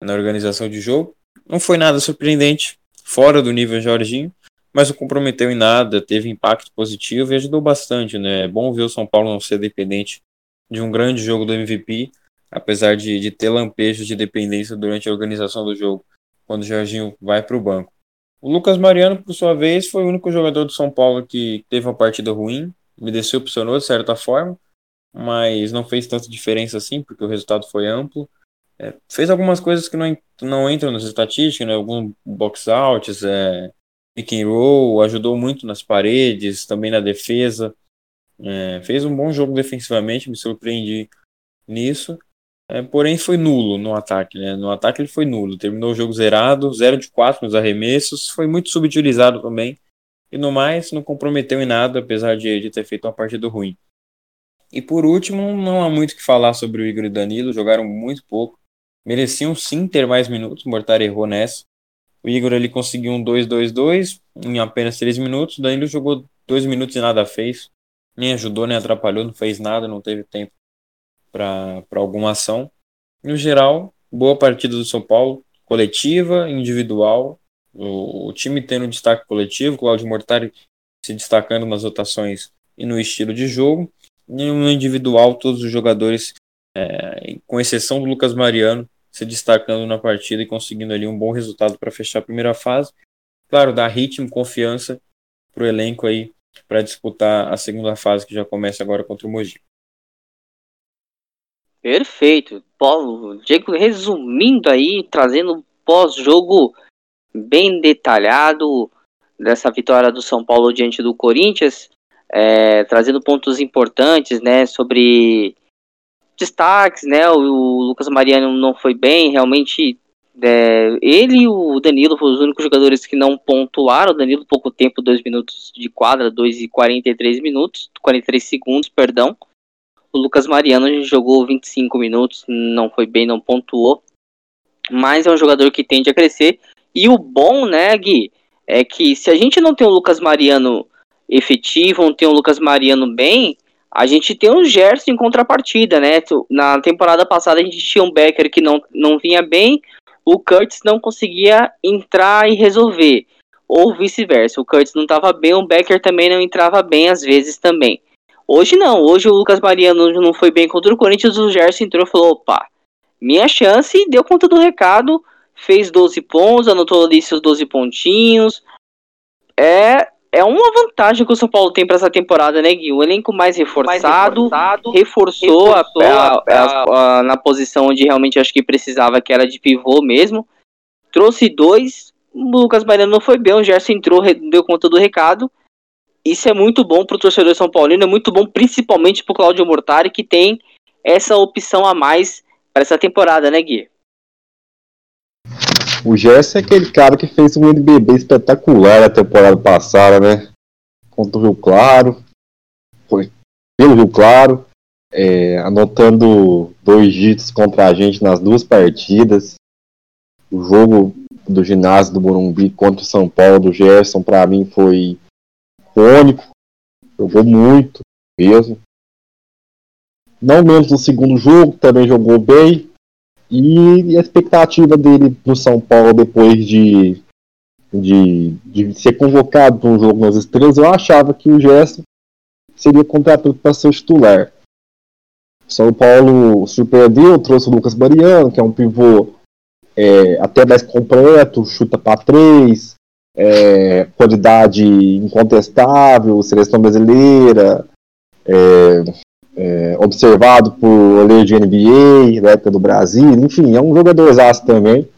na organização de jogo. Não foi nada surpreendente, fora do nível Jorginho, mas não comprometeu em nada, teve impacto positivo e ajudou bastante, né? É bom ver o São Paulo não ser dependente de um grande jogo do MVP, apesar de, de ter lampejos de dependência durante a organização do jogo, quando o Jorginho vai para o banco. O Lucas Mariano, por sua vez, foi o único jogador do São Paulo que teve uma partida ruim, me decepcionou de certa forma, mas não fez tanta diferença assim, porque o resultado foi amplo. É, fez algumas coisas que não, não entram nas estatísticas, né? alguns box-outs, é, pick and roll, ajudou muito nas paredes, também na defesa. É, fez um bom jogo defensivamente, me surpreendi nisso. É, porém, foi nulo no ataque. Né? No ataque ele foi nulo. Terminou o jogo zerado, 0 de 4 nos arremessos. Foi muito subutilizado também. E no mais, não comprometeu em nada, apesar de, de ter feito uma partida ruim. E por último, não há muito o que falar sobre o Igor e Danilo. Jogaram muito pouco. Mereciam sim ter mais minutos. Mortar errou nessa. O Igor ali conseguiu um 2-2-2 em apenas 3 minutos. O Danilo jogou 2 minutos e nada fez. Nem ajudou, nem atrapalhou, não fez nada, não teve tempo para alguma ação. No geral, boa partida do São Paulo, coletiva, individual. O, o time tendo destaque coletivo, Claudio Mortari se destacando nas rotações e no estilo de jogo. E no individual, todos os jogadores, é, com exceção do Lucas Mariano, se destacando na partida e conseguindo ali um bom resultado para fechar a primeira fase. Claro, dá ritmo, confiança para o elenco aí para disputar a segunda fase que já começa agora contra o Mogi. Perfeito. Paulo, Diego resumindo aí, trazendo pós-jogo bem detalhado dessa vitória do São Paulo diante do Corinthians, é, trazendo pontos importantes, né, sobre destaques, né, o, Lucas Mariano não foi bem, realmente é, ele e o Danilo foram os únicos jogadores que não pontuaram, o Danilo pouco tempo, 2 minutos de quadra, 2 e 43 minutos, 43 segundos, perdão, o Lucas Mariano jogou 25 minutos, não foi bem, não pontuou. Mas é um jogador que tende a crescer. E o bom, né, Gui, é que se a gente não tem o Lucas Mariano efetivo, não tem o Lucas Mariano bem, a gente tem o Gerson em contrapartida, né? Na temporada passada a gente tinha um Becker que não, não vinha bem, o Curtis não conseguia entrar e resolver. Ou vice-versa, o Curtis não estava bem, o Becker também não entrava bem às vezes também. Hoje não, hoje o Lucas Mariano não foi bem contra o Corinthians, o Gerson entrou e falou, opa, minha chance, deu conta do recado, fez 12 pontos, anotou ali seus 12 pontinhos. É, é uma vantagem que o São Paulo tem para essa temporada, né, Gui? O elenco mais reforçado, mais reforçado reforçou, reforçou a, a, a, na posição onde realmente acho que precisava, que era de pivô mesmo. Trouxe dois, o Lucas Mariano não foi bem, o Gerson entrou, deu conta do recado. Isso é muito bom para o torcedor São Paulino, é muito bom principalmente para o Claudio Mortari, que tem essa opção a mais para essa temporada, né, Gui? O Gerson é aquele cara que fez um NBB espetacular na temporada passada, né? Contra o Rio Claro, foi pelo Rio Claro, é, anotando dois dígitos contra a gente nas duas partidas. O jogo do ginásio do Morumbi contra o São Paulo do Gerson, para mim, foi icônico, jogou muito mesmo. Não menos no segundo jogo, também jogou bem. E a expectativa dele no São Paulo depois de, de, de ser convocado para um jogo nas estrelas, eu achava que o Gerson seria contratado para ser titular. São Paulo surpreendeu, trouxe o Lucas Mariano, que é um pivô é, até mais completo, chuta para três, é, qualidade incontestável, seleção brasileira, é, é, observado por olheiro de NBA, na época do Brasil, enfim, é um jogador exato também.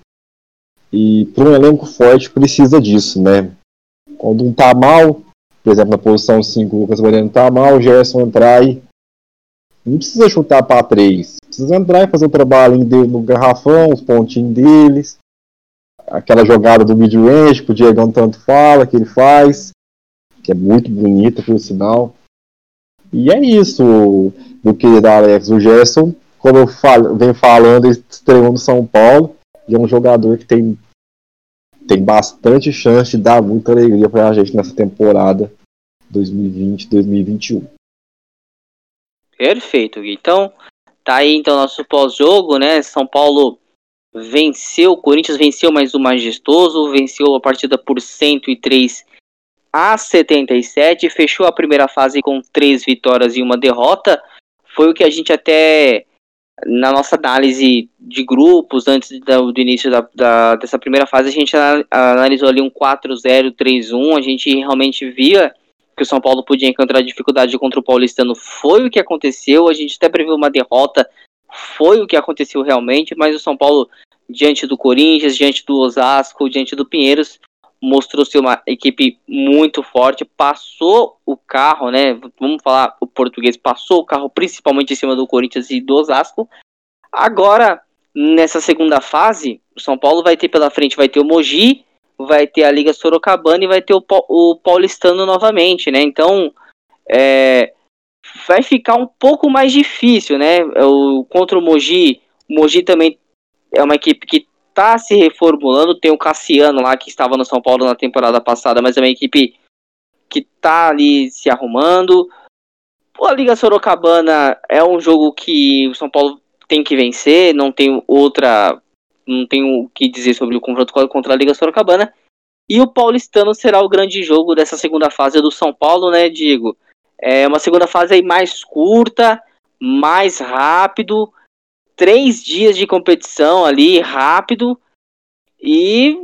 E para um elenco forte precisa disso, né? Quando um tá mal, por exemplo, na posição 5 o Lucas Mariano tá mal, o Gerson entrar e não precisa chutar para três, precisa entrar e fazer o trabalho dele no garrafão, os pontinhos deles, aquela jogada do mid-range que o Diegão tanto fala, que ele faz, que é muito bonita, por sinal. E é isso, do que Alex. O Gerson, como eu falo, venho falando, estreou no São Paulo, e é um jogador que tem, tem bastante chance de dar muita alegria para a gente nessa temporada 2020-2021. Perfeito, Gui. Então, Tá aí então nosso pós-jogo, né? São Paulo venceu, o Corinthians venceu mais o majestoso, venceu a partida por 103 a 77, fechou a primeira fase com três vitórias e uma derrota. Foi o que a gente até na nossa análise de grupos, antes do, do início da, da, dessa primeira fase, a gente analisou ali um 4-0-3-1. A gente realmente via que o São Paulo podia encontrar dificuldade contra o Paulistano. Foi o que aconteceu. A gente até previu uma derrota. Foi o que aconteceu realmente. Mas o São Paulo, diante do Corinthians, diante do Osasco, diante do Pinheiros, mostrou ser uma equipe muito forte, passou o carro, né? Vamos falar o português, passou o carro principalmente em cima do Corinthians e do Osasco. Agora, nessa segunda fase, o São Paulo vai ter pela frente, vai ter o Mogi, vai ter a Liga Sorocabana e vai ter o, o Paulistano novamente, né? Então, é, vai ficar um pouco mais difícil, né? O, contra o Mogi, o Mogi também é uma equipe que tá se reformulando. Tem o Cassiano lá que estava no São Paulo na temporada passada, mas é uma equipe que tá ali se arrumando. a Liga Sorocabana é um jogo que o São Paulo tem que vencer, não tem outra. Não tem o que dizer sobre o confronto contra a Liga Sorocabana. E o Paulistano será o grande jogo dessa segunda fase do São Paulo, né, Diego? É uma segunda fase aí mais curta, mais rápido três dias de competição ali, rápido. E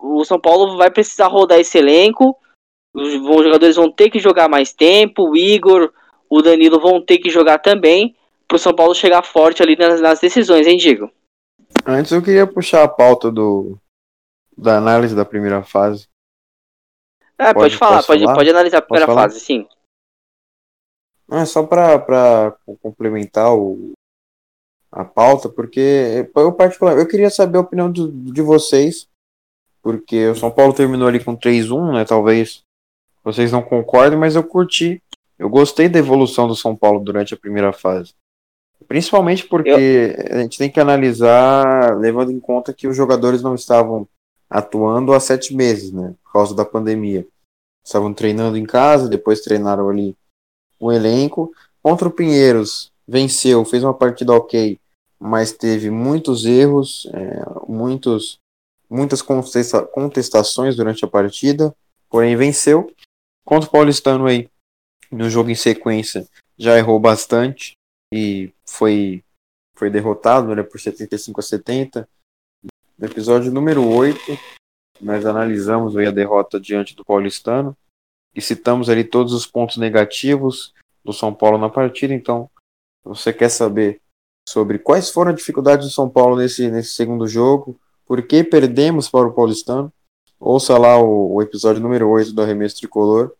o São Paulo vai precisar rodar esse elenco. Os jogadores vão ter que jogar mais tempo. O Igor, o Danilo vão ter que jogar também. Para o São Paulo chegar forte ali nas, nas, decisões, hein, Diego? Antes eu queria puxar a pauta do, da análise da primeira fase. É, pode, pode falar, pode, falar? pode analisar a primeira fase, sim. É só para complementar o, a pauta, porque eu particular, eu queria saber a opinião de, de vocês, porque o São Paulo terminou ali com 3-1, né? Talvez vocês não concordem, mas eu curti. Eu gostei da evolução do São Paulo durante a primeira fase. Principalmente porque eu... a gente tem que analisar, levando em conta que os jogadores não estavam atuando há sete meses, né? Por causa da pandemia. Estavam treinando em casa, depois treinaram ali o elenco. Contra o Pinheiros, venceu, fez uma partida ok, mas teve muitos erros, é, muitos, muitas contesta contestações durante a partida, porém venceu. Contra o Paulistano aí, no jogo em sequência, já errou bastante e foi, foi derrotado né, por 75 a 70. No episódio número 8, nós analisamos aí a derrota diante do Paulistano e citamos ali todos os pontos negativos do São Paulo na partida. Então, se você quer saber sobre quais foram as dificuldades do São Paulo nesse, nesse segundo jogo, por que perdemos para o Paulistano. Ouça lá o, o episódio número 8 do Arremesso Tricolor.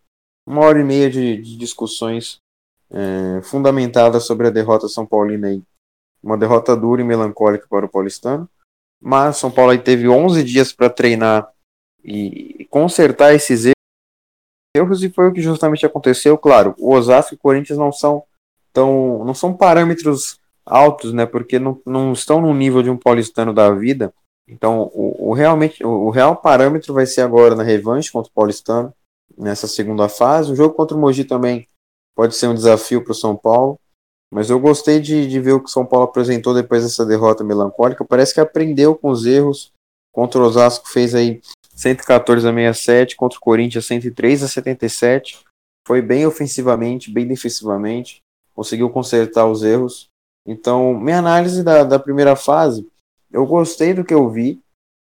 Uma hora e meia de, de discussões é, fundamentadas sobre a derrota São Paulina aí. Uma derrota dura e melancólica para o Paulistano. Mas São Paulo aí teve 11 dias para treinar e consertar esses erros e foi o que justamente aconteceu. Claro, o Osasco e o Corinthians não são tão, não são parâmetros altos, né? Porque não, não estão no nível de um paulistano da vida. Então, o, o realmente, o, o, real parâmetro vai ser agora na revanche contra o paulistano, nessa segunda fase. O jogo contra o Mogi também pode ser um desafio para o São Paulo. Mas eu gostei de, de ver o que o São Paulo apresentou depois dessa derrota melancólica. Parece que aprendeu com os erros. Contra o Osasco fez aí 114 a 67, contra o Corinthians 103 a 77. Foi bem ofensivamente, bem defensivamente. Conseguiu consertar os erros. Então, minha análise da, da primeira fase, eu gostei do que eu vi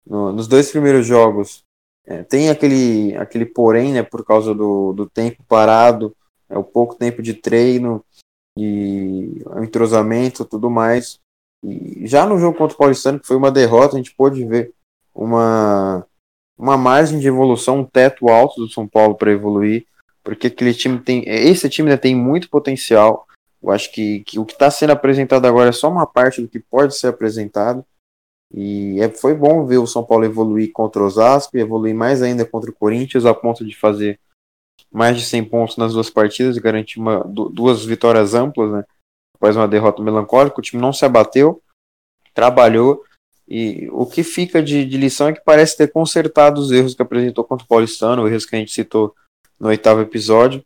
no, nos dois primeiros jogos. É, tem aquele, aquele porém, né, por causa do, do tempo parado, é, o pouco tempo de treino e entrosamento tudo mais. E já no jogo contra o Paulistano, que foi uma derrota, a gente pôde ver uma, uma margem de evolução, um teto alto do São Paulo para evoluir, porque aquele time tem, esse time ainda tem muito potencial. Eu acho que, que o que está sendo apresentado agora é só uma parte do que pode ser apresentado. E é, foi bom ver o São Paulo evoluir contra o Osasco evoluir mais ainda contra o Corinthians, a ponto de fazer mais de 100 pontos nas duas partidas e garantir uma, duas vitórias amplas, né? Após uma derrota melancólica, o time não se abateu, trabalhou. E o que fica de, de lição é que parece ter consertado os erros que apresentou contra o Paulistano, erros que a gente citou no oitavo episódio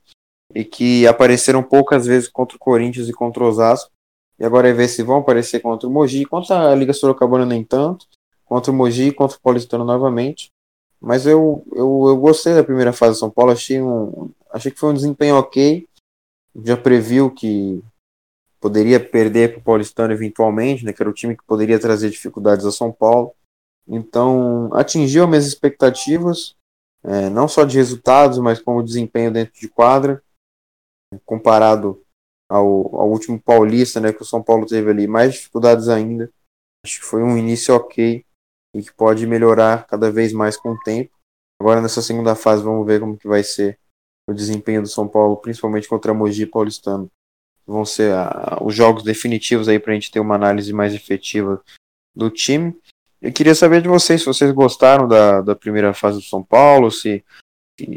e que apareceram poucas vezes contra o Corinthians e contra o Osasco. E agora é ver se vão aparecer contra o Mogi. Contra a Liga Sorocabana, nem tanto. Contra o Mogi e contra o Paulistano novamente. Mas eu, eu, eu gostei da primeira fase do São Paulo. Achei, um, achei que foi um desempenho ok. Já previu que poderia perder para o Paulistano eventualmente, né, que era o time que poderia trazer dificuldades ao São Paulo. Então, atingiu as minhas expectativas, é, não só de resultados, mas como desempenho dentro de quadra, comparado ao, ao último Paulista, né, que o São Paulo teve ali mais dificuldades ainda. Acho que foi um início ok e que pode melhorar cada vez mais com o tempo. Agora nessa segunda fase vamos ver como que vai ser o desempenho do São Paulo, principalmente contra a Mogi Paulistano. Vão ser a, os jogos definitivos aí para a gente ter uma análise mais efetiva do time. Eu queria saber de vocês se vocês gostaram da, da primeira fase do São Paulo, se,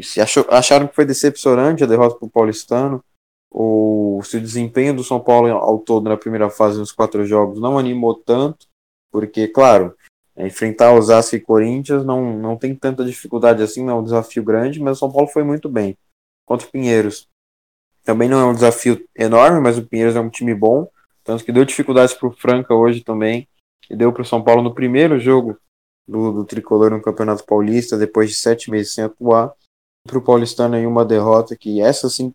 se achou, acharam que foi decepcionante a derrota para o Paulistano, ou se o desempenho do São Paulo ao todo na primeira fase nos quatro jogos não animou tanto, porque, claro, é, enfrentar Osasco e Corinthians não, não tem tanta dificuldade assim, não é um desafio grande, mas o São Paulo foi muito bem. Contra o Pinheiros, também não é um desafio enorme, mas o Pinheiros é um time bom, tanto que deu dificuldades para o Franca hoje também. Que deu para o São Paulo no primeiro jogo do, do, tricolor no Campeonato Paulista, depois de sete meses sem atuar. Para o Paulistano aí uma derrota que essa sim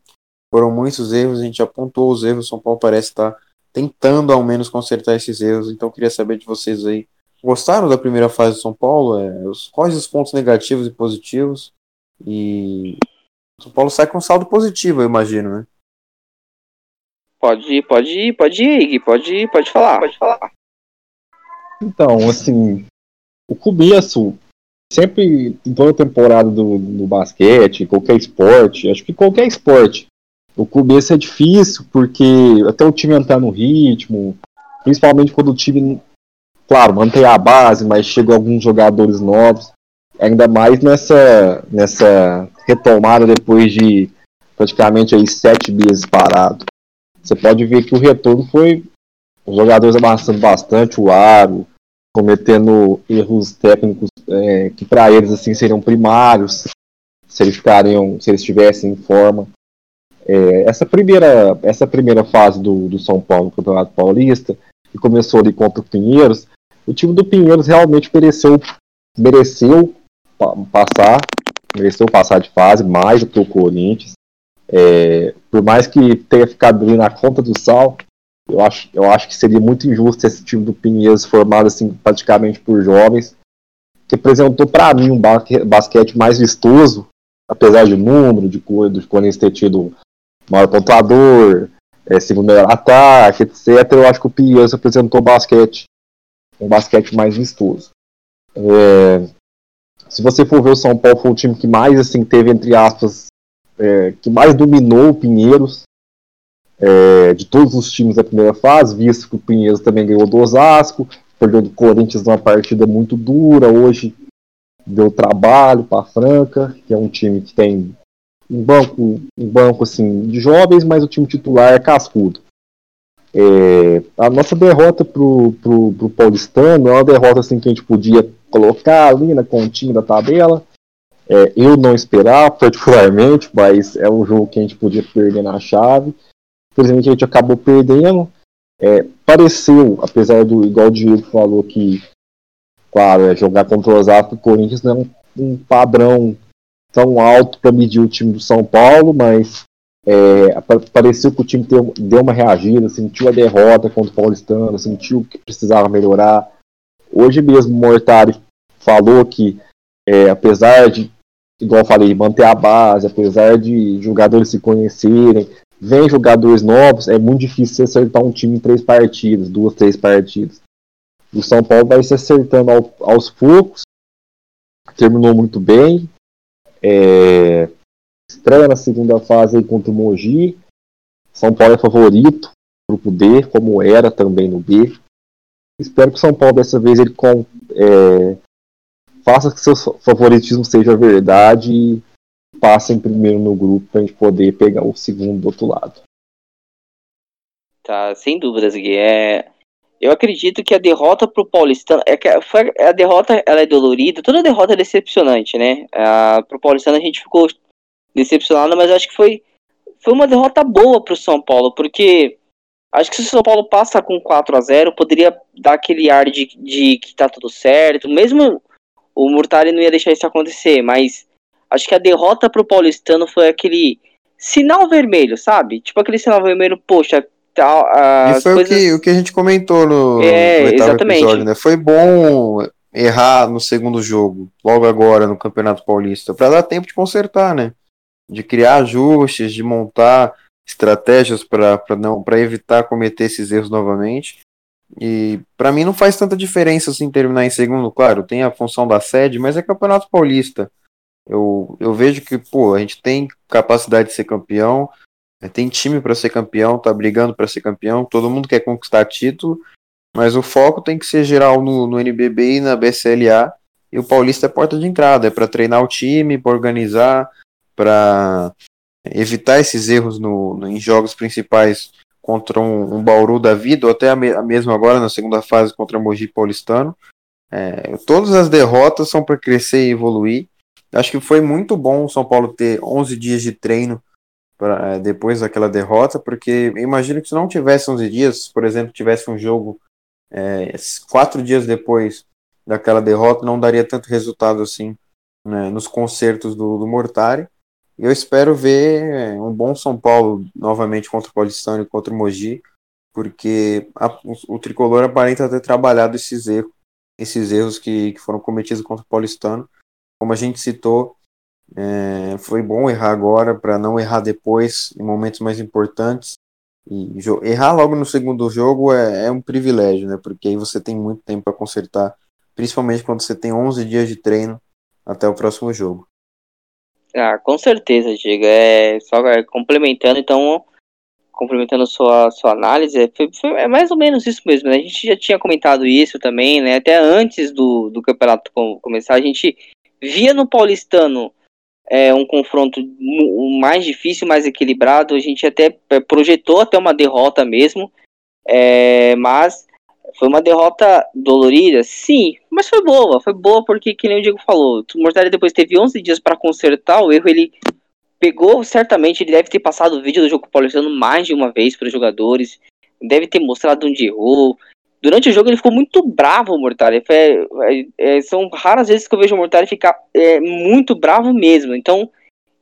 foram muitos erros, a gente apontou os erros, o São Paulo parece estar tentando ao menos consertar esses erros, então queria saber de vocês aí. Gostaram da primeira fase do São Paulo? É, os, quais os pontos negativos e positivos? E o São Paulo sai com saldo positivo, eu imagino, né? Pode ir, pode ir, pode ir, pode ir, pode falar, pode falar. Então, assim, o começo, sempre em toda temporada do, do basquete, qualquer esporte, acho que qualquer esporte, o começo é difícil, porque até o time entrar no ritmo, principalmente quando o time, claro, mantém a base, mas chegam alguns jogadores novos, ainda mais nessa, nessa retomada depois de praticamente aí sete meses parado. Você pode ver que o retorno foi os jogadores amassando bastante o aro, cometendo erros técnicos é, que para eles assim seriam primários se eles ficariam, se eles estivessem em forma. É, essa primeira essa primeira fase do, do São Paulo Campeonato Paulista que começou ali contra o Pinheiros, o time do Pinheiros realmente mereceu mereceu passar mereceu passar de fase mais do que o Corinthians. É, por mais que tenha ficado ali na conta do sal, eu acho, eu acho que seria muito injusto esse time do Pinheiros formado assim praticamente por jovens, que apresentou para mim um basquete mais vistoso, apesar de número, de coisa, de Corinthians ter tido maior pontuador, é, segundo melhor ataque, etc. Eu acho que o Pinheiros apresentou basquete, um basquete mais vistoso. É, se você for ver o São Paulo foi o time que mais assim teve entre aspas é, que mais dominou o Pinheiros é, de todos os times da primeira fase, visto que o Pinheiros também ganhou do Osasco, perdeu do Corinthians numa partida muito dura, hoje deu trabalho para a Franca, que é um time que tem um banco, um banco assim de jovens, mas o time titular é cascudo. É, a nossa derrota pro, pro, pro Paulistano é uma derrota assim, que a gente podia colocar ali na continha da tabela. É, eu não esperava, particularmente, mas é um jogo que a gente podia perder na chave. Infelizmente a gente acabou perdendo. É, pareceu, apesar do, igual o Diego falou que, claro, é, jogar contra o Osasco e Corinthians não é um, um padrão tão alto para medir o time do São Paulo, mas é, pareceu que o time deu, deu uma reagida, sentiu a derrota contra o Paulistano, sentiu que precisava melhorar. Hoje mesmo o Mortari falou que, é, apesar de, igual eu falei, manter a base, apesar de jogadores se conhecerem, vem jogadores novos, é muito difícil você acertar um time em três partidas, duas, três partidas. O São Paulo vai se acertando ao, aos poucos, terminou muito bem. É, estreia na segunda fase aí contra o Mogi. São Paulo é favorito, grupo D, como era também no B. Espero que o São Paulo dessa vez ele com, é, faça que seu favoritismo seja verdade e passem primeiro no grupo pra gente poder pegar o segundo do outro lado. Tá, sem dúvidas, Gui. É... Eu acredito que a derrota pro Paulistano. É que a derrota ela é dolorida, toda derrota é decepcionante, né? A, pro Paulistano a gente ficou decepcionado, mas acho que foi, foi uma derrota boa pro São Paulo, porque Acho que se o São Paulo passa com 4 a 0 poderia dar aquele ar de, de que tá tudo certo. Mesmo o Murtari não ia deixar isso acontecer, mas acho que a derrota pro Paulistano foi aquele sinal vermelho, sabe? Tipo aquele sinal vermelho, poxa, tal. E foi coisas... o, que, o que a gente comentou no, é, no exatamente. episódio, né? Foi bom errar no segundo jogo, logo agora no Campeonato Paulista, para dar tempo de consertar, né? De criar ajustes, de montar estratégias para não para evitar cometer esses erros novamente. E para mim não faz tanta diferença assim terminar em segundo, claro, tem a função da sede, mas é Campeonato Paulista. Eu, eu vejo que, pô, a gente tem capacidade de ser campeão, é, tem time para ser campeão, tá brigando para ser campeão, todo mundo quer conquistar título, mas o foco tem que ser geral no, no NBB e na BCLA, e o Paulista é porta de entrada, é para treinar o time, para organizar, para evitar esses erros no, no, em jogos principais contra um, um Bauru da vida, ou até a, me, a mesmo agora na segunda fase contra Mogi Paulistano. É, todas as derrotas são para crescer e evoluir. Acho que foi muito bom o São Paulo ter 11 dias de treino pra, é, depois daquela derrota, porque imagino que se não tivesse 11 dias, por exemplo, tivesse um jogo é, quatro dias depois daquela derrota, não daria tanto resultado assim né, nos concertos do, do Mortari. Eu espero ver é, um bom São Paulo novamente contra o Paulistano e contra o Mogi, porque a, o, o, tricolor aparenta ter trabalhado esses erros, esses erros que, que foram cometidos contra o Paulistano. Como a gente citou, é, foi bom errar agora para não errar depois, em momentos mais importantes. E errar logo no segundo jogo é, é um privilégio, né? Porque aí você tem muito tempo para consertar, principalmente quando você tem 11 dias de treino até o próximo jogo. Ah, com certeza, Diego. É, só é, complementando, então, complementando sua, sua análise, é, foi, foi, é mais ou menos isso mesmo, né? A gente já tinha comentado isso também, né? Até antes do, do campeonato começar, a gente via no Paulistano é, um confronto mais difícil, mais equilibrado. A gente até é, projetou até uma derrota mesmo, é, mas foi uma derrota dolorida, sim, mas foi boa. Foi boa porque, que nem o Diego falou, o Mortari depois teve 11 dias para consertar o erro. Ele pegou, certamente, ele deve ter passado o vídeo do jogo paulistano mais de uma vez para os jogadores. Deve ter mostrado onde errou. Durante o jogo ele ficou muito bravo, o Mortari. É, é, são raras vezes que eu vejo o Mortari ficar é, muito bravo mesmo. Então,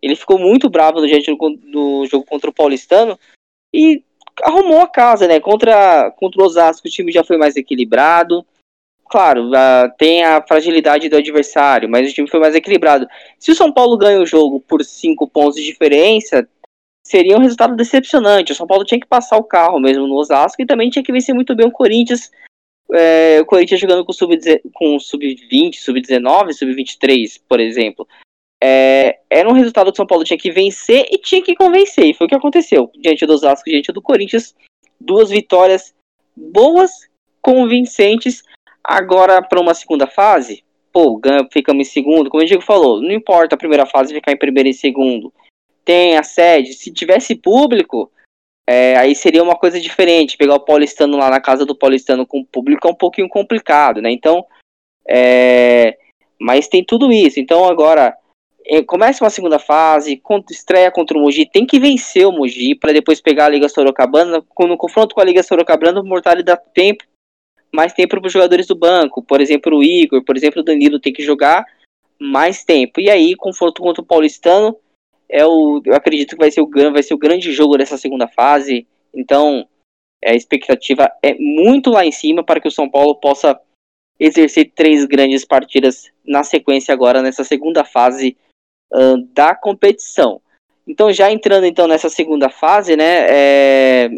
ele ficou muito bravo no, jogo contra o Paulistano. E arrumou a casa, né? Contra, contra o Osasco o time já foi mais equilibrado. Claro, uh, tem a fragilidade do adversário, mas o time foi mais equilibrado. Se o São Paulo ganha o jogo por cinco pontos de diferença, seria um resultado decepcionante. O São Paulo tinha que passar o carro mesmo no Osasco e também tinha que vencer muito bem o Corinthians. É, o Corinthians jogando com sub-20, sub-19, sub-23, por exemplo é, era um resultado que o São Paulo tinha que vencer e tinha que convencer. E foi o que aconteceu. Diante do Osasco, diante do Corinthians, duas vitórias boas, convincentes. Agora, para uma segunda fase, pô, ficamos em segundo. Como o Diego falou, não importa a primeira fase ficar em primeiro e segundo. Tem a sede. Se tivesse público, é, aí seria uma coisa diferente. Pegar o paulistano lá na casa do paulistano com público é um pouquinho complicado, né? Então, é, mas tem tudo isso. Então, agora é, começa uma segunda fase, contra, estreia contra o Mogi, tem que vencer o Mogi para depois pegar a Liga Sorocabana. No confronto com a Liga Sorocabana, o Mortari dá tempo, mais tempo para os jogadores do banco. Por exemplo, o Igor, por exemplo, o Danilo tem que jogar mais tempo. E aí, confronto contra o Paulistano, é o, eu acredito que vai ser o, vai ser o grande jogo dessa segunda fase. Então, a expectativa é muito lá em cima para que o São Paulo possa exercer três grandes partidas na sequência agora nessa segunda fase uh, da competição. Então, já entrando então nessa segunda fase, né? É...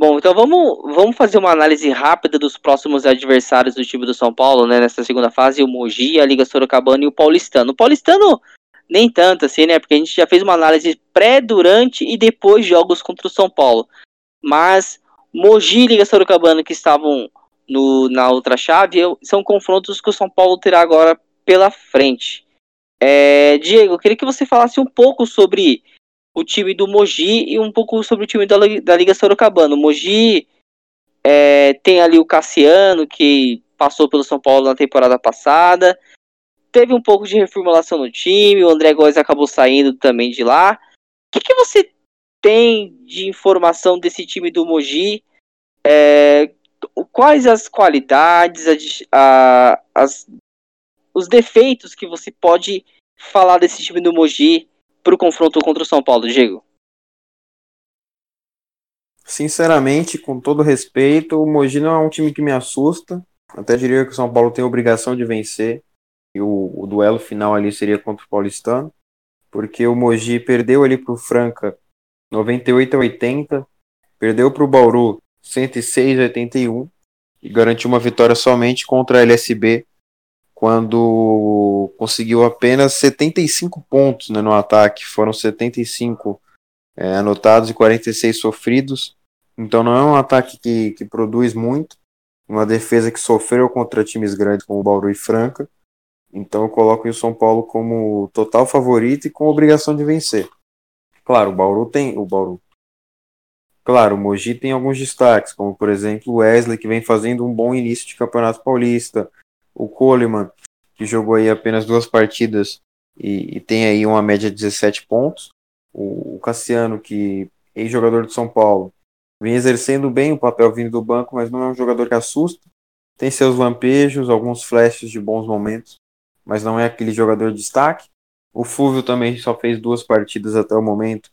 Bom, então vamos, vamos fazer uma análise rápida dos próximos adversários do time do São Paulo, né? Nessa segunda fase, o Mogi, a Liga Sorocabana e o Paulistano. O Paulistano, nem tanto assim, né? Porque a gente já fez uma análise pré, durante e depois de jogos contra o São Paulo. Mas Mogi e Liga Sorocabana, que estavam no, na outra chave, são confrontos que o São Paulo terá agora pela frente. É, Diego, eu queria que você falasse um pouco sobre o time do Mogi e um pouco sobre o time da, da Liga Sorocabana. O Mogi é, tem ali o Cassiano, que passou pelo São Paulo na temporada passada. Teve um pouco de reformulação no time, o André Góes acabou saindo também de lá. O que, que você tem de informação desse time do Mogi? É, quais as qualidades, a, a, as, os defeitos que você pode falar desse time do Mogi para o confronto contra o São Paulo, Diego? Sinceramente, com todo respeito, o Mogi não é um time que me assusta. Até diria que o São Paulo tem a obrigação de vencer. E o, o duelo final ali seria contra o Paulistano. Porque o Mogi perdeu ali para o Franca 98 a 80. Perdeu para o Bauru 106 a 81. E garantiu uma vitória somente contra a LSB. Quando conseguiu apenas 75 pontos né, no ataque. Foram 75 é, anotados e 46 sofridos. Então não é um ataque que, que produz muito uma defesa que sofreu contra times grandes como o Bauru e Franca. Então eu coloco o São Paulo como total favorito e com obrigação de vencer. Claro, o Bauru tem. O Bauru. Claro, o Mogi tem alguns destaques, como por exemplo o Wesley, que vem fazendo um bom início de Campeonato Paulista. O Coleman, que jogou aí apenas duas partidas e, e tem aí uma média de 17 pontos. O, o Cassiano, que é jogador de São Paulo, vem exercendo bem o papel vindo do banco, mas não é um jogador que assusta. Tem seus lampejos, alguns flashes de bons momentos, mas não é aquele jogador de destaque. O Fúvio também só fez duas partidas até o momento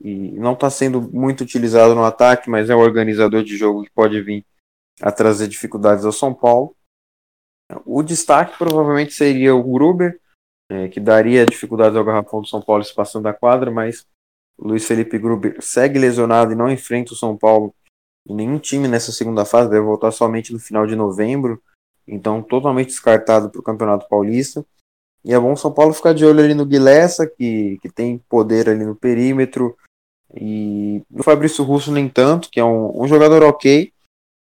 e não está sendo muito utilizado no ataque, mas é um organizador de jogo que pode vir a trazer dificuldades ao São Paulo. O destaque provavelmente seria o Gruber, é, que daria dificuldades ao garrafão do São Paulo espaçando a quadra, mas Luiz Felipe Gruber segue lesionado e não enfrenta o São Paulo em nenhum time nessa segunda fase, deve voltar somente no final de novembro, então totalmente descartado para o Campeonato Paulista. E é bom o São Paulo ficar de olho ali no Guilessa, que, que tem poder ali no perímetro, e no Fabrício Russo nem tanto, que é um, um jogador ok,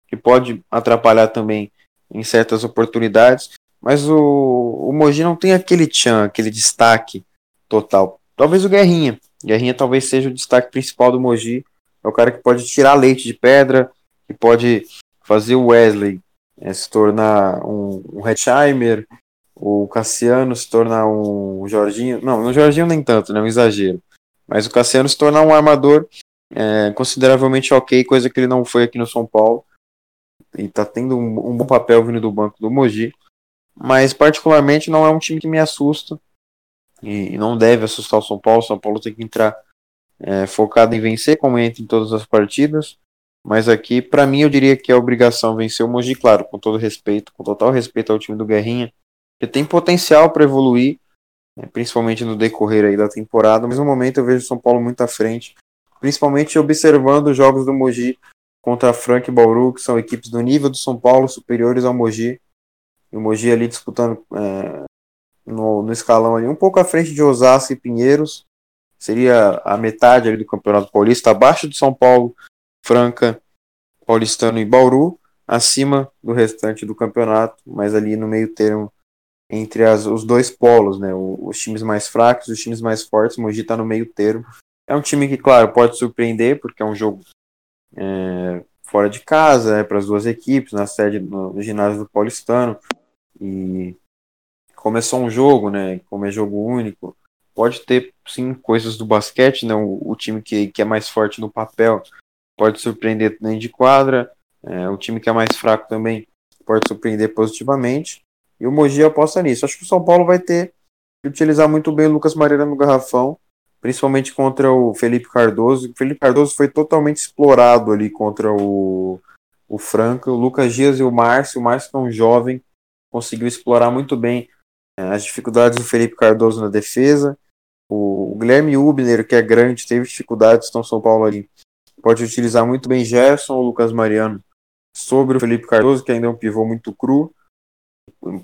que pode atrapalhar também em certas oportunidades, mas o, o Mogi não tem aquele tchan, aquele destaque total. Talvez o Guerrinha, Guerrinha talvez seja o destaque principal do Mogi. É o cara que pode tirar leite de pedra, que pode fazer o Wesley é, se tornar um, um Hetzheimer, o Cassiano se tornar um Jorginho. Não, no Jorginho nem tanto, né? Um exagero. Mas o Cassiano se tornar um armador é, consideravelmente ok, coisa que ele não foi aqui no São Paulo. E tá tendo um, um bom papel vindo do banco do Mogi. Mas particularmente não é um time que me assusta e não deve assustar o São Paulo. O São Paulo tem que entrar é, focado em vencer, como entra em todas as partidas. Mas aqui, para mim, eu diria que é obrigação vencer o Mogi, claro, com todo respeito, com total respeito ao time do Guerrinha, que tem potencial para evoluir, né, principalmente no decorrer aí da temporada. Mas no momento eu vejo o São Paulo muito à frente, principalmente observando os jogos do Mogi contra Frank e Bauru, que são equipes do nível do São Paulo superiores ao Mogi. E o Mogi ali disputando é, no, no escalão ali, um pouco à frente de Osasco e Pinheiros. Seria a metade ali do Campeonato Paulista, abaixo de São Paulo, Franca, Paulistano e Bauru, acima do restante do campeonato, mas ali no meio termo entre as, os dois polos, né? os times mais fracos os times mais fortes. O Mogi está no meio termo. É um time que, claro, pode surpreender, porque é um jogo é, fora de casa, é para as duas equipes, na sede, no, no ginásio do Paulistano. E começou um jogo, né? Como é jogo único, pode ter sim coisas do basquete, né? O, o time que, que é mais forte no papel pode surpreender dentro de quadra, é, o time que é mais fraco também pode surpreender positivamente. E o Mogi aposta nisso. Acho que o São Paulo vai ter que utilizar muito bem o Lucas Mareira no garrafão, principalmente contra o Felipe Cardoso. O Felipe Cardoso foi totalmente explorado ali contra o, o Franca. O Lucas Dias e o Márcio. O Márcio é um jovem, conseguiu explorar muito bem é, as dificuldades do Felipe Cardoso na defesa. O Guilherme Ubner, que é grande, teve dificuldades, então São Paulo ali pode utilizar muito bem Gerson ou Lucas Mariano sobre o Felipe Cardoso, que ainda é um pivô muito cru.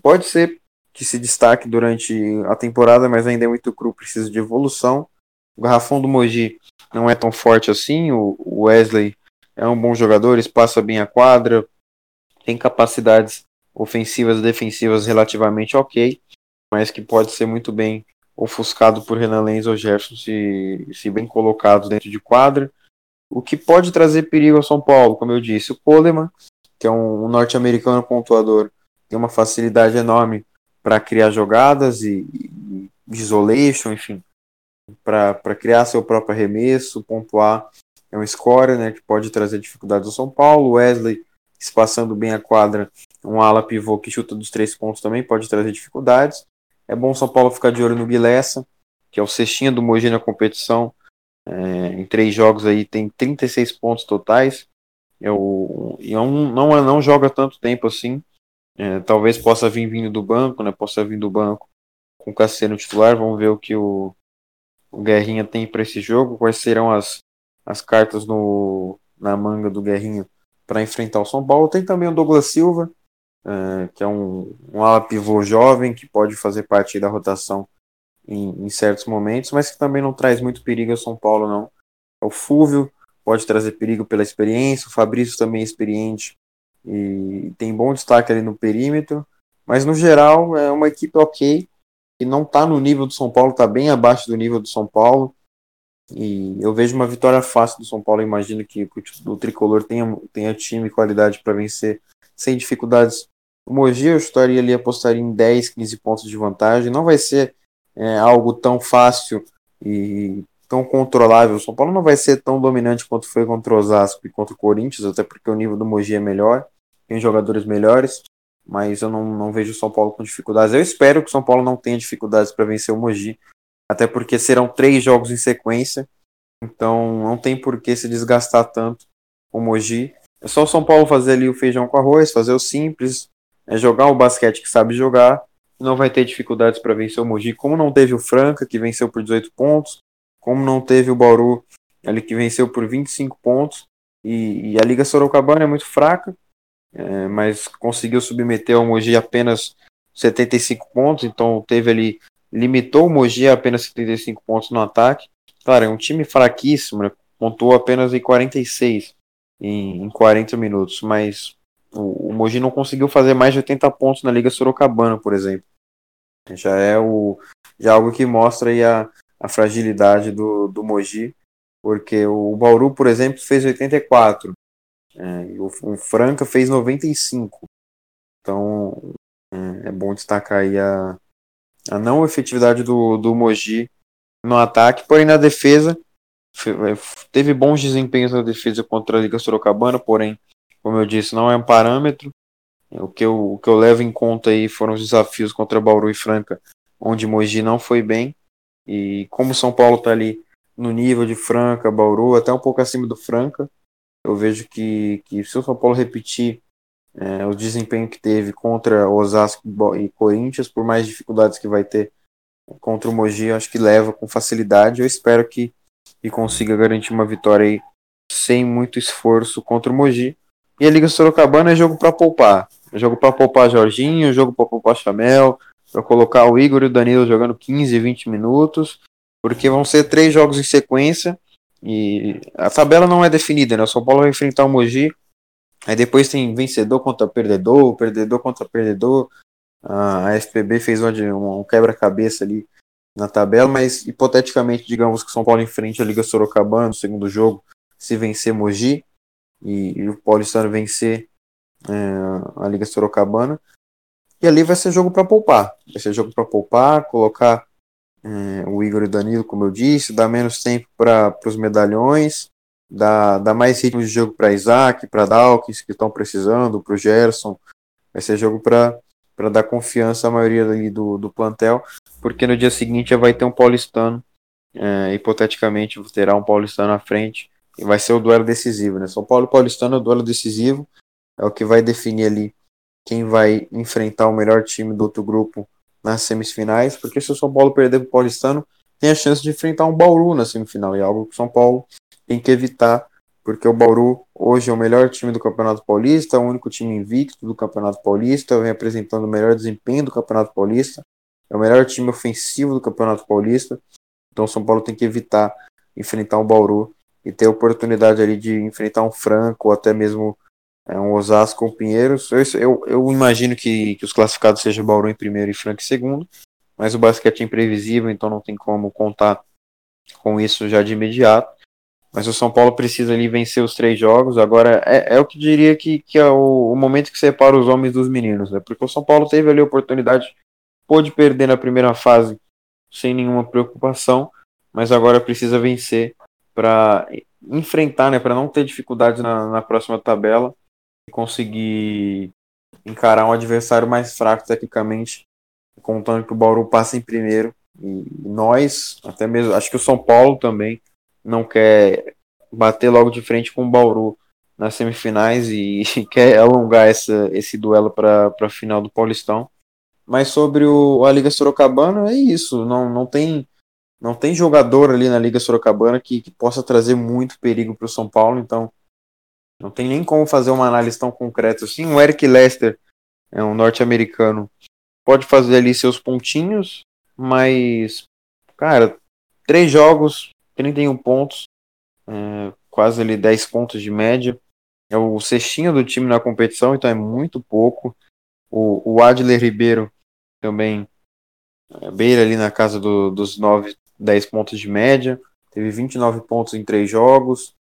Pode ser que se destaque durante a temporada, mas ainda é muito cru, precisa de evolução. O garrafão do Mogi não é tão forte assim. O Wesley é um bom jogador, espaça bem a quadra, tem capacidades ofensivas e defensivas relativamente ok mas que pode ser muito bem ofuscado por Renan Lenz ou Jefferson se, se bem colocados dentro de quadra. O que pode trazer perigo ao São Paulo, como eu disse, o Coleman, que é um, um norte-americano pontuador, tem uma facilidade enorme para criar jogadas e, e isolation, enfim, para criar seu próprio arremesso, pontuar. É um scorer né, que pode trazer dificuldades ao São Paulo. Wesley espaçando bem a quadra, um ala pivô que chuta dos três pontos também pode trazer dificuldades. É bom o São Paulo ficar de olho no Bilessa, que é o cestinha do Mogi na competição. É, em três jogos aí tem 36 pontos totais. É o, e é um, não, não joga tanto tempo assim. É, talvez possa vir vindo do banco, né? Possa vir do banco com o Cassiano titular. Vamos ver o que o, o Guerrinha tem para esse jogo. Quais serão as, as cartas no, na manga do Guerrinha para enfrentar o São Paulo. Tem também o Douglas Silva, é, que é um, um ala pivô jovem que pode fazer parte da rotação em, em, certos momentos, mas que também não traz muito perigo ao São Paulo, não. É o Fúvio pode trazer perigo pela experiência, o Fabrício também é experiente e tem bom destaque ali no perímetro, mas no geral é uma equipe ok, que não está no nível do São Paulo, está bem abaixo do nível do São Paulo, e eu vejo uma vitória fácil do São Paulo. imagino que o tricolor tenha, tenha time e qualidade para vencer sem dificuldades. O Mogi eu estaria ali, apostaria em 10, 15 pontos de vantagem. Não vai ser é, algo tão fácil e tão controlável. O São Paulo não vai ser tão dominante quanto foi contra o Osasco e contra o Corinthians, até porque o nível do Mogi é melhor, tem jogadores melhores, mas eu não, não vejo o São Paulo com dificuldades. Eu espero que o São Paulo não tenha dificuldades para vencer o Mogi, até porque serão três jogos em sequência, então não tem por que se desgastar tanto o Mogi. É só o São Paulo fazer ali o feijão com arroz, fazer o simples, é jogar o basquete que sabe jogar, não vai ter dificuldades para vencer o Mogi, como não teve o Franca, que venceu por 18 pontos, como não teve o Bauru, ali que venceu por 25 pontos, e, e a Liga Sorocabana é muito fraca, é, mas conseguiu submeter o Mogi apenas 75 pontos, então teve ali limitou o Mogi a apenas 75 pontos no ataque. Claro, é um time fraquíssimo, né? pontuou apenas em 46 em, em 40 minutos, mas o, o Mogi não conseguiu fazer mais de 80 pontos na Liga Sorocabana, por exemplo. Já é o já é algo que mostra aí a, a fragilidade do, do Mogi, porque o Bauru, por exemplo, fez 84, é, o, o Franca fez 95. Então é, é bom destacar aí a, a não efetividade do, do Mogi no ataque, porém na defesa é, teve bons desempenhos na defesa contra a Liga Sorocabana, porém, como eu disse, não é um parâmetro. O que eu, o que eu levo em conta aí foram os desafios contra Bauru e Franca, onde Mogi não foi bem. E como São Paulo está ali no nível de Franca, Bauru, até um pouco acima do Franca, eu vejo que, que se o São Paulo repetir é, o desempenho que teve contra Osasco e Corinthians, por mais dificuldades que vai ter contra o Mogi, acho que leva com facilidade. Eu espero que, que consiga garantir uma vitória aí sem muito esforço contra o Mogi. E a Liga Sorocabana é jogo para poupar. É jogo para poupar Jorginho, jogo para poupar Chamel, para colocar o Igor e o Danilo jogando 15, 20 minutos, porque vão ser três jogos em sequência e a tabela não é definida, né? O São Paulo vai enfrentar o Mogi Aí depois tem vencedor contra perdedor, perdedor contra perdedor. A FPB fez um, um quebra-cabeça ali na tabela, mas hipoteticamente, digamos que São Paulo enfrente a Liga Sorocabana no segundo jogo, se vencer Mogi e, e o Paulistano vencer é, a Liga Sorocabana. E ali vai ser jogo para poupar. Vai ser jogo para poupar, colocar é, o Igor e o Danilo, como eu disse, dar menos tempo para os medalhões dá, dá mais ritmo de jogo para Isaac, para Dawkins, que estão precisando, para o Gerson. Vai ser jogo para dar confiança à maioria ali do, do plantel, porque no dia seguinte já vai ter um paulistano, é, hipoteticamente terá um paulistano à frente, e vai ser o duelo decisivo. Né? São Paulo e Paulistano é o duelo decisivo, é o que vai definir ali quem vai enfrentar o melhor time do outro grupo nas semifinais, porque se o São Paulo perder para o Paulistano, tem a chance de enfrentar um Bauru na semifinal, e é algo que o São Paulo tem que evitar, porque o Bauru hoje é o melhor time do Campeonato Paulista, é o único time invicto do Campeonato Paulista, vem apresentando o melhor desempenho do Campeonato Paulista, é o melhor time ofensivo do Campeonato Paulista, então o São Paulo tem que evitar enfrentar o Bauru e ter a oportunidade ali de enfrentar um Franco ou até mesmo é, um Osasco um Pinheiros. Eu, eu, eu, imagino que, que os classificados sejam Bauru em primeiro e Franco em segundo, mas o basquete é imprevisível, então não tem como contar com isso já de imediato. Mas o São Paulo precisa ali vencer os três jogos. Agora é, é o que diria que, que é o, o, momento que separa os homens dos meninos, né? Porque o São Paulo teve ali a oportunidade, pôde perder na primeira fase sem nenhuma preocupação, mas agora precisa vencer para enfrentar, né, para não ter dificuldades na, na próxima tabela conseguir encarar um adversário mais fraco tecnicamente, contando que o Bauru passa em primeiro e nós, até mesmo, acho que o São Paulo também não quer bater logo de frente com o Bauru nas semifinais e quer alongar essa, esse duelo para a final do Paulistão. Mas sobre o, a Liga Sorocabana, é isso. Não, não, tem, não tem jogador ali na Liga Sorocabana que, que possa trazer muito perigo para o São Paulo, então não tem nem como fazer uma análise tão concreta assim. O Eric Lester é um norte-americano, pode fazer ali seus pontinhos, mas, cara, três jogos, 31 pontos, é, quase ali 10 pontos de média. É o cestinho do time na competição, então é muito pouco. O, o Adler Ribeiro também é, beira ali na casa do, dos 9, 10 pontos de média. Teve 29 pontos em três jogos.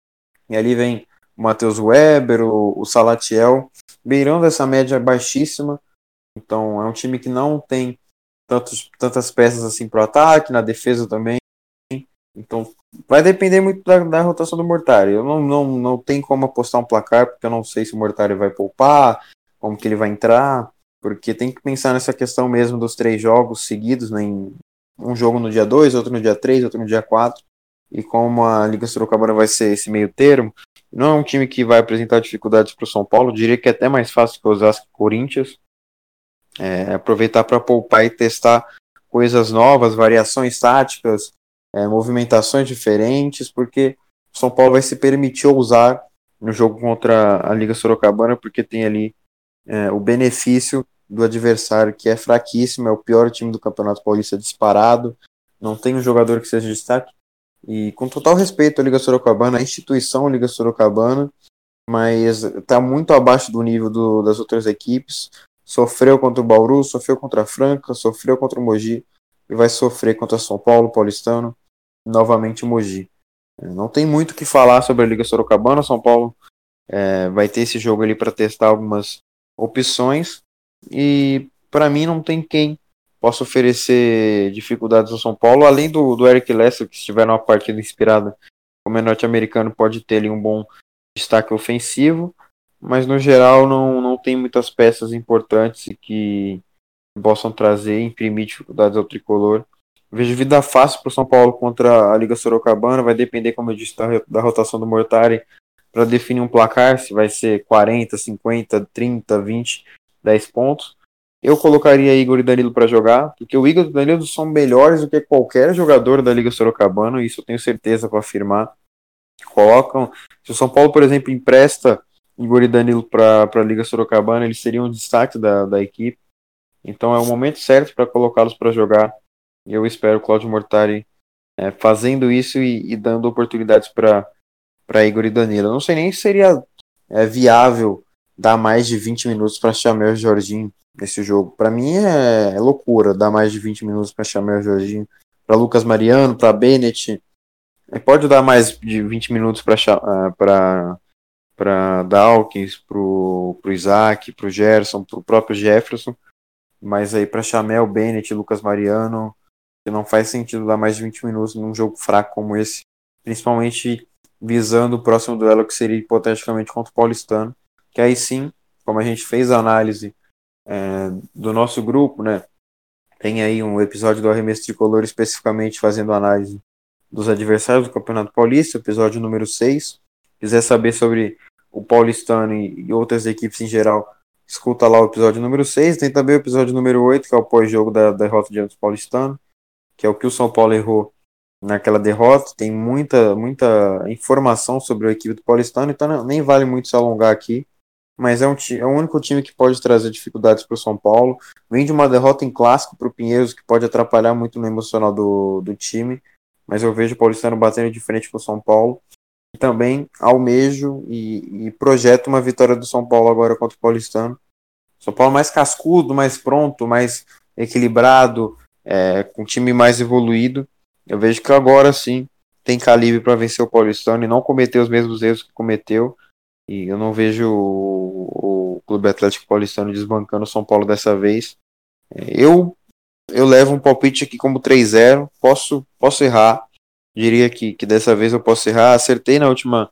E ali vem o Matheus Weber, o, o Salatiel, beirando essa média baixíssima. Então é um time que não tem tantos, tantas peças assim para o ataque, na defesa também. Então vai depender muito da, da, rotação do Mortari. Eu não, não, não tenho como apostar um placar, porque eu não sei se o Mortari vai poupar, como que ele vai entrar, porque tem que pensar nessa questão mesmo dos três jogos seguidos, né, em um jogo no dia 2, outro no dia 3, outro no dia 4, e como a Liga Sorocabana vai ser esse meio termo, não é um time que vai apresentar dificuldades para o São Paulo, diria que é até mais fácil que o Osasco e Corinthians, é, aproveitar para poupar e testar coisas novas, variações táticas, é, movimentações diferentes, porque o São Paulo vai se permitir usar no jogo contra a Liga Sorocabana, porque tem ali é, o benefício do adversário, que é fraquíssimo, é o pior time do Campeonato Paulista disparado, não tem um jogador que seja destaque. E com total respeito à Liga Sorocabana, a instituição Liga Sorocabana, mas está muito abaixo do nível do, das outras equipes sofreu contra o Bauru, sofreu contra a Franca, sofreu contra o Mogi e vai sofrer contra São Paulo, Paulistano, novamente Mogi. É, não tem muito o que falar sobre a Liga Sorocabana. São Paulo é, vai ter esse jogo ali para testar algumas opções e para mim não tem quem possa oferecer dificuldades ao São Paulo, além do, do Eric Lester, que estiver numa partida inspirada como é norte-americano, pode ter ali um bom destaque ofensivo mas no geral não, não tem muitas peças importantes que possam trazer imprimir dificuldades ao tricolor. Vejo vida fácil para o São Paulo contra a Liga Sorocabana, vai depender, como eu disse, da rotação do Mortari para definir um placar, se vai ser 40, 50, 30, 20, 10 pontos. Eu colocaria Igor e Danilo para jogar, porque o Igor e o Danilo são melhores do que qualquer jogador da Liga Sorocabana, isso eu tenho certeza para afirmar. Colocam. Se o São Paulo, por exemplo, empresta Igor e Danilo para a Liga Sorocabana, eles seriam um destaque da, da equipe. Então é o momento certo para colocá-los para jogar. E eu espero o Claudio Mortari é, fazendo isso e, e dando oportunidades para Igor e Danilo. Eu não sei nem se seria é, viável dar mais de 20 minutos para Chamel e Jorginho nesse jogo. Para mim é, é, loucura dar mais de 20 minutos para Chamel Jorginho. Para Lucas Mariano, para Bennett. É, pode dar mais de 20 minutos para para Dawkins, pro, pro Isaac, pro Gerson, pro próprio Jefferson, mas aí para Chamel, Bennett, Lucas Mariano, que não faz sentido dar mais de 20 minutos num jogo fraco como esse, principalmente visando o próximo duelo que seria hipoteticamente contra o Paulistano, que aí sim, como a gente fez a análise é, do nosso grupo, né, tem aí um episódio do Arremesso Tricolor especificamente fazendo análise dos adversários do Campeonato Paulista, episódio número 6, quiser saber sobre o Paulistano e, outras equipes em geral, escuta lá o episódio número 6. Tem também o episódio número 8, que é o pós-jogo da derrota diante do Paulistano, que é o que o São Paulo errou naquela derrota. Tem muita, muita informação sobre a equipe do Paulistano, então nem vale muito se alongar aqui. Mas é, um, é o único time que pode trazer dificuldades para o São Paulo. Vem de uma derrota em clássico para o Pinheiros, que pode atrapalhar muito no emocional do, do time. Mas eu vejo o Paulistano batendo de frente com o São Paulo também almejo e, e, projeto uma vitória do São Paulo agora contra o Paulistano. São Paulo mais cascudo, mais pronto, mais equilibrado, é, com um time mais evoluído. Eu vejo que agora sim tem calibre para vencer o Paulistano e não cometer os mesmos erros que cometeu. E eu não vejo o, o Clube Atlético Paulistano desbancando o São Paulo dessa vez. É, eu eu levo um palpite aqui como 3-0. Posso, posso errar, diria que, que dessa vez eu posso errar. Acertei na última,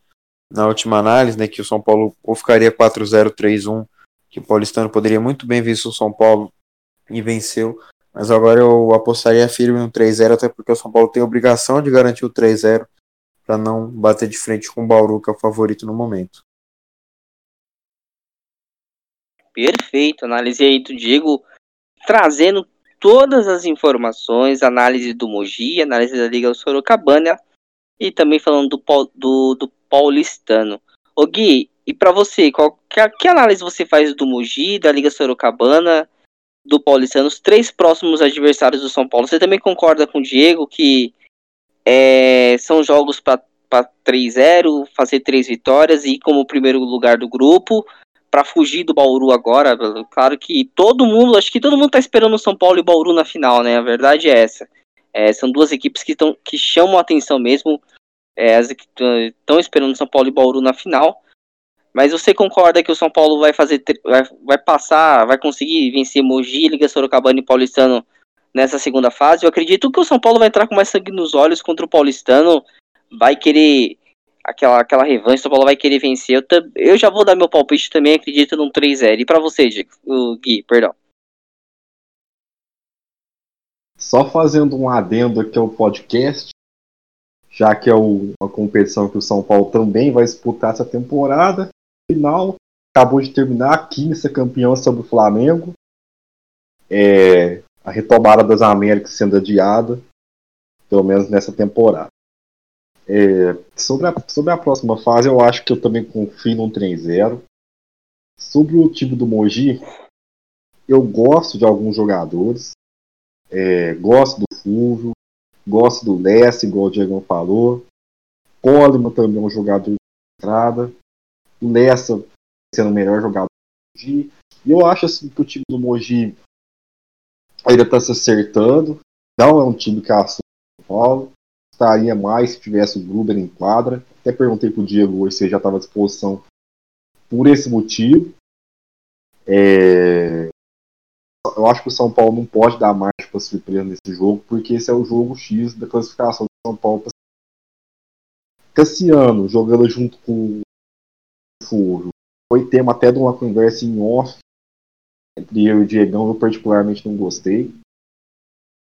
na última análise, né, que o São Paulo ou ficaria 4-0, 3-1, que o Paulistano poderia muito bem vencer o São Paulo e venceu. Mas agora eu apostaria firme no 3-0, até porque o São Paulo tem a obrigação de garantir o 3-0 para não bater de frente com o Bauru, que é o favorito no momento. Perfeito, análise aí do Diego, trazendo todas as informações, análise do Mogi, análise da Liga Sorocabana e também falando do, do, do paulistano. Ô Gui, e para você, qual, que, que, análise você faz do Mogi, da Liga Sorocabana, do paulistano, os três próximos adversários do São Paulo? Você também concorda com o Diego que é, são jogos para 3-0, fazer três vitórias e ir como primeiro lugar do grupo? Para fugir do Bauru agora, claro que todo mundo, acho que todo mundo tá esperando o São Paulo e Bauru na final, né? A verdade é essa. É, são duas equipes que, tão, que chamam a atenção mesmo. É, as que estão esperando São Paulo e Bauru na final. Mas você concorda que o São Paulo vai fazer vai, vai passar, vai conseguir vencer Mogi, Liga Sorocabana e Paulistano nessa segunda fase? Eu acredito que o São Paulo vai entrar com mais sangue nos olhos contra o Paulistano, vai querer aquela, aquela revanche, o São Paulo vai querer vencer. Eu, eu já vou dar meu palpite também, acredito num 3-0. E para você, o Gui, perdão. Só fazendo um adendo aqui ao podcast, já que é o, uma competição que o São Paulo também vai disputar essa temporada. Final, acabou de terminar, a 15 campeão sobre o Flamengo. É, a retomada das Américas sendo adiada, pelo menos nessa temporada. É, sobre, a, sobre a próxima fase, eu acho que eu também confio num 3-0. Sobre o time do Mogi, eu gosto de alguns jogadores. É, gosto do Fulvio, gosto do Lesse, igual o Diego falou. Coleman também é um jogador de entrada. O Lessa sendo o melhor jogador do Mogi. E eu acho assim, que o time do Mogi ainda está se acertando. Não é um time que assume o Paulo gostaria mais se tivesse o Gruber em quadra. Até perguntei pro Diego hoje se ele já estava à disposição por esse motivo. É... Eu acho que o São Paulo não pode dar marcha para surpresa nesse jogo, porque esse é o jogo X da classificação do São Paulo. Cassiano jogando junto com o Furo. Foi tema até de uma conversa em off entre eu e o Diegão. Eu particularmente não gostei.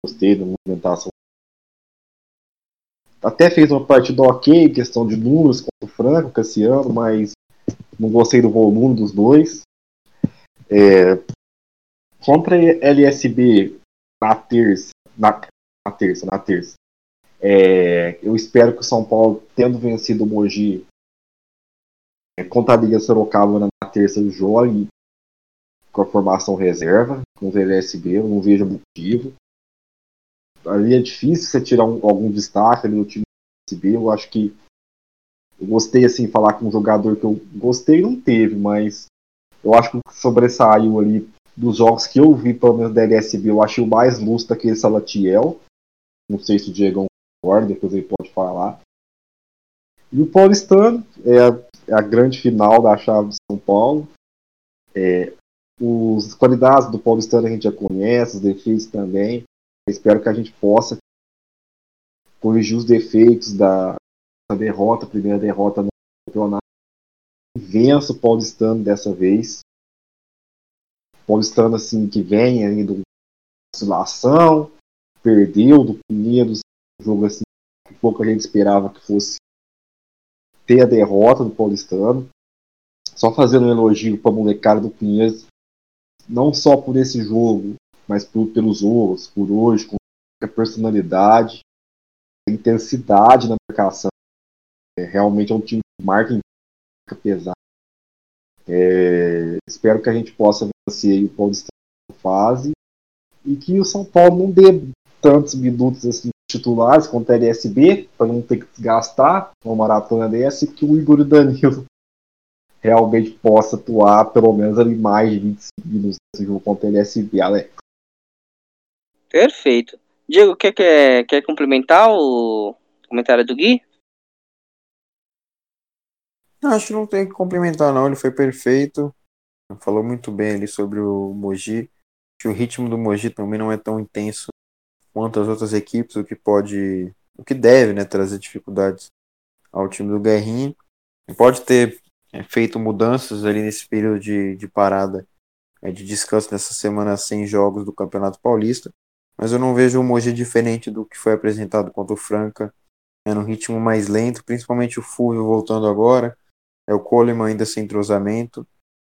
Gostei da movimentação até fez uma partida ok, questão de números contra o Franco, Cassiano, mas não gostei do volume dos dois. É, contra LSB na terça, na, na terça, na terça. É, eu espero que o São Paulo, tendo vencido o Mogi é, Liga Sorocaba na terça, jogue com a formação reserva, com o LSB, eu não vejo motivo ali é difícil você tirar um, algum destaque ali no time do SB. Eu acho que eu gostei assim falar com um jogador que eu gostei não teve, mas eu acho que sobressaiu ali dos jogos que eu vi pelo menos da LSB, eu achei o mais lúcido aquele Salatiel. Não sei se o Diego concorda, depois ele pode falar. E o Paulistano é a, é a grande final da chave de São Paulo. É, os qualidades do Paulistano a gente já conhece, os defeitos também. Espero que a gente possa corrigir os defeitos da derrota, primeira derrota no campeonato. Vença o Paulistano dessa vez. Paulistano assim que vem ainda oscilação, perdeu do Pinheiros, jogo assim que pouco a gente esperava que fosse ter a derrota do Paulistano. Só fazendo um elogio para a molecada do Pinheiros, não só por esse jogo, mas por, pelos outros, por hoje, com a personalidade, a intensidade na marcação. É, realmente é um time que marca pesado. É, espero que a gente possa vencer o Paulistano fase e que o São Paulo não dê tantos minutos assim titulares contra a LSB para não ter que desgastar uma maratona dessa e que o Igor Danilo realmente possa atuar pelo menos ali mais de 25 minutos nesse jogo contra a LSB, Alex. Perfeito. Diego, quer, quer, quer complementar o comentário do Gui? Acho que não tem que complementar, não. Ele foi perfeito. Falou muito bem ali sobre o Moji. Que o ritmo do Moji também não é tão intenso quanto as outras equipes, o que pode o que deve né, trazer dificuldades ao time do Guerrinha. Pode ter é, feito mudanças ali nesse período de, de parada, é, de descanso nessa semana sem jogos do Campeonato Paulista, mas eu não vejo o Mogi diferente do que foi apresentado contra o Franca, é no ritmo mais lento, principalmente o Fulvio voltando agora, é o Coleman ainda sem entrosamento.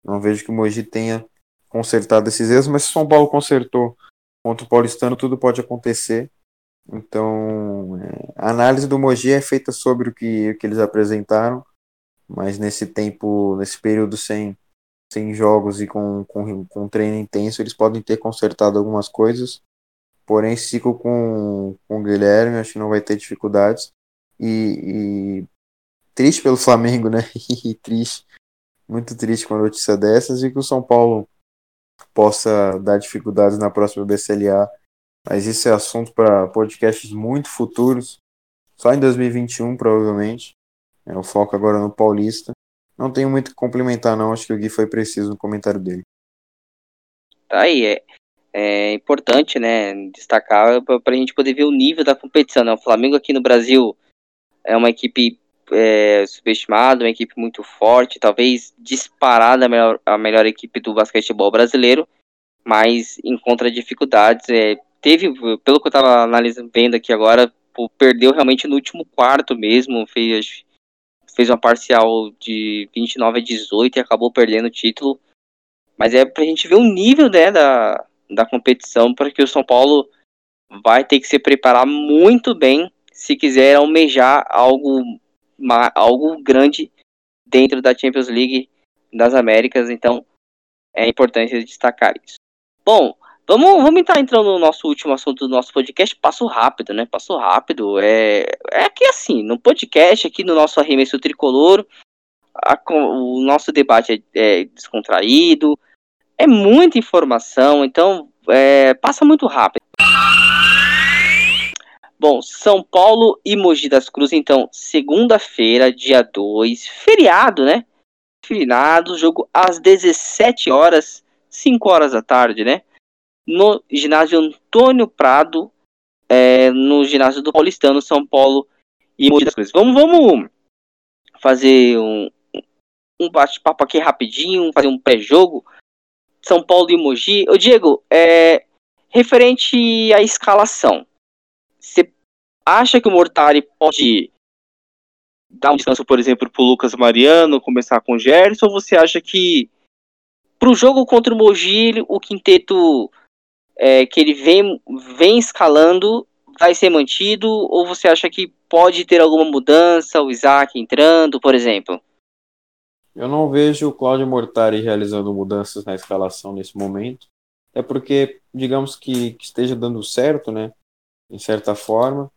Não vejo que o Mogi tenha consertado esses erros, mas se o São Paulo consertou contra o Paulistano, tudo pode acontecer. Então, é, a análise do Mogi é feita sobre o que, o que eles apresentaram, mas nesse tempo, nesse período sem, sem jogos e com, com, com treino intenso, eles podem ter consertado algumas coisas. Porém, ciclo com, com o Guilherme, acho que não vai ter dificuldades. E, e triste pelo Flamengo, né? E triste, muito triste com a notícia dessas e que o São Paulo possa dar dificuldades na próxima BCLA. Mas isso é assunto para podcasts muito futuros, só em 2021 provavelmente. É o foco agora no Paulista. Não tenho muito que complementar, não. Acho que o Gui foi preciso no comentário dele. Tá aí, é, é importante, né, destacar para a gente poder ver o nível da competição. Né? O Flamengo aqui no Brasil é uma equipe é, subestimada, uma equipe muito forte, talvez disparada a melhor, a melhor equipe do basquetebol brasileiro, mas encontra dificuldades. É, teve, pelo que eu estava analisando, vendo aqui agora, perdeu realmente no último quarto mesmo, fez, fez uma parcial de 29 a 18 e acabou perdendo o título. Mas é para a gente ver o nível né, da, da competição, porque o São Paulo vai ter que se preparar muito bem se quiser almejar algo, uma, algo grande dentro da Champions League das Américas, então é importante destacar isso. Bom, vamos, vamos entrar entrando no nosso último assunto do nosso podcast, passo rápido, né? Passo rápido. É, é que assim, no podcast, aqui no nosso arremesso tricolor, a, o nosso debate é, é, descontraído, é muita informação, então é, passa muito rápido. Bom, São Paulo e Mogi das Cruzes, então, segunda-feira, dia 2, feriado, né? Feriado, jogo às 17 horas, 5 horas da tarde, né? No ginásio Antônio Prado, é, no ginásio do Paulistano, São Paulo e Mogi das Cruzes. Vamos, vamos fazer um, um bate-papo aqui rapidinho, fazer um pré-jogo. São Paulo e Mogi. Ô, Diego, é, referente à escalação você acha que o Mortari pode dar um descanso, por exemplo, para o Lucas Mariano, começar com o Gerson, ou você acha que para o jogo contra o Mogi, o quinteto é, que ele vem, vem escalando vai ser mantido, ou você acha que pode ter alguma mudança, o Isaac entrando, por exemplo? Eu não vejo o Claudio Mortari realizando mudanças na escalação nesse momento. É porque, digamos que, que esteja dando certo, né? em certa forma.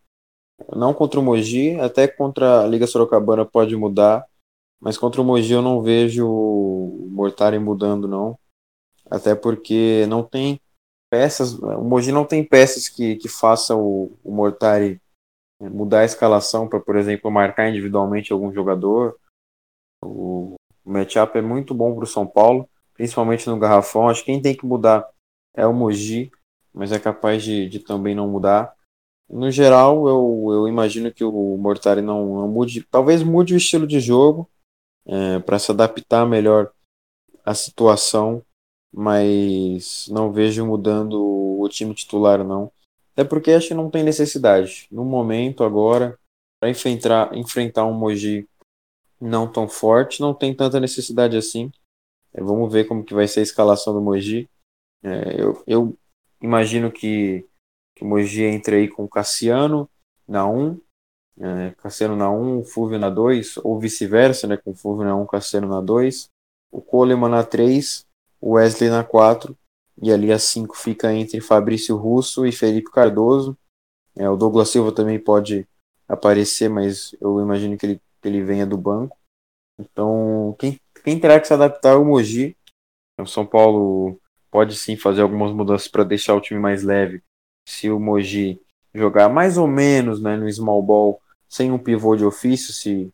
Não contra o Mogi, até contra a Liga Sorocabana pode mudar, mas contra o Mogi eu não vejo o Mortari mudando, não. Até porque não tem peças, o Mogi não tem peças que, que façam o, o Mortari mudar a escalação para, por exemplo, marcar individualmente algum jogador. O, o matchup é muito bom para o São Paulo, principalmente no garrafão. Acho que quem tem que mudar é o Mogi, mas é capaz de, de também não mudar. No geral, eu, eu imagino que o Mortari não, não mude, talvez mude o estilo de jogo é, para se adaptar melhor à situação, mas não vejo mudando o time titular não. Até porque acho que não tem necessidade. No momento agora, para enfrentar, enfrentar um Moji não tão forte, não tem tanta necessidade assim. É, vamos ver como que vai ser a escalação do Moji. É, eu, eu imagino que que o Mogi entre aí com o Cassiano na 1, é, Cassiano na 1, Fulvio na 2, ou vice-versa, né, com Fulvio na 1, Cassiano na 2, o Coleman na 3, o Wesley na 4, e ali a 5 fica entre Fabrício Russo e Felipe Cardoso. É, o Douglas Silva também pode aparecer, mas eu imagino que ele, que ele venha do banco. Então, quem, quem terá que se adaptar é o Mogi. O São Paulo pode sim fazer algumas mudanças para deixar o time mais leve se o Moji jogar mais ou menos né, no small ball, sem um pivô de ofício, se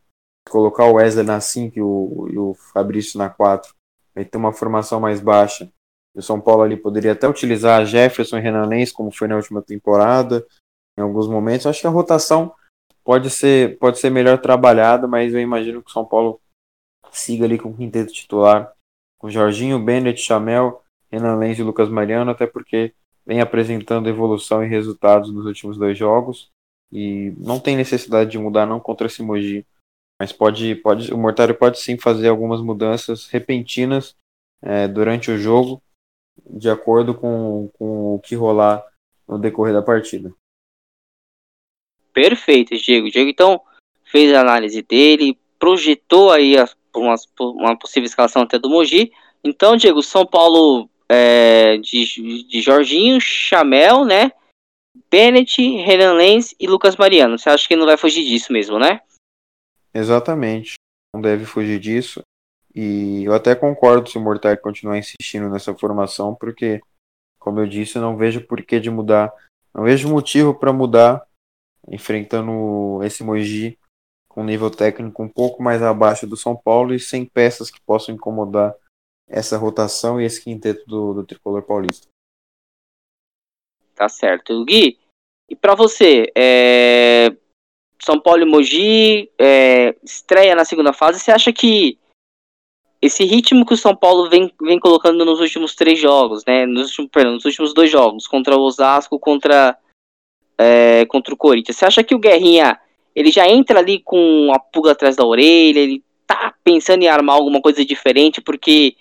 colocar o Wesley na 5 e o, e o Fabrício na 4, vai ter uma formação mais baixa. O São Paulo ali poderia até utilizar Jefferson e Renan Lenz, como foi na última temporada, em alguns momentos. Acho que a rotação pode ser, pode ser melhor trabalhado, mas eu imagino que o São Paulo siga ali com o quinteto titular, com Jorginho, Bennett, Chamel, Renan Lenz e Lucas Mariano, até porque vem apresentando evolução e resultados nos últimos dois jogos e não tem necessidade de mudar não contra esse Mogi, mas pode, pode o Mortário pode sim fazer algumas mudanças repentinas é, durante o jogo, de acordo com, com o que rolar no decorrer da partida. Perfeito, Diego. Diego então fez a análise dele, projetou aí a, uma, uma possível escalação até do Mogi. Então, Diego, São Paulo é, de, de Jorginho, Chamel, né? Bennett, Renan Lenz e Lucas Mariano. Você acha que não vai fugir disso mesmo, né? Exatamente. Não deve fugir disso. E eu até concordo se o Mortar continuar insistindo nessa formação, porque, como eu disse, eu não vejo porquê de mudar. Não vejo motivo para mudar enfrentando esse Mogi com nível técnico um pouco mais abaixo do São Paulo e sem peças que possam incomodar essa rotação e esse quinteto do, do tricolor paulista. Tá certo. Gui, e para você, é... São Paulo e Mogi é... estreia na segunda fase, você acha que esse ritmo que o São Paulo vem, vem colocando nos últimos três jogos, né? Nos últimos, perdão, nos últimos dois jogos, contra o Osasco, contra, é, contra o Corinthians. Você acha que o Guerrinha ele já entra ali com a pulga atrás da orelha, ele tá pensando em armar alguma coisa diferente, porque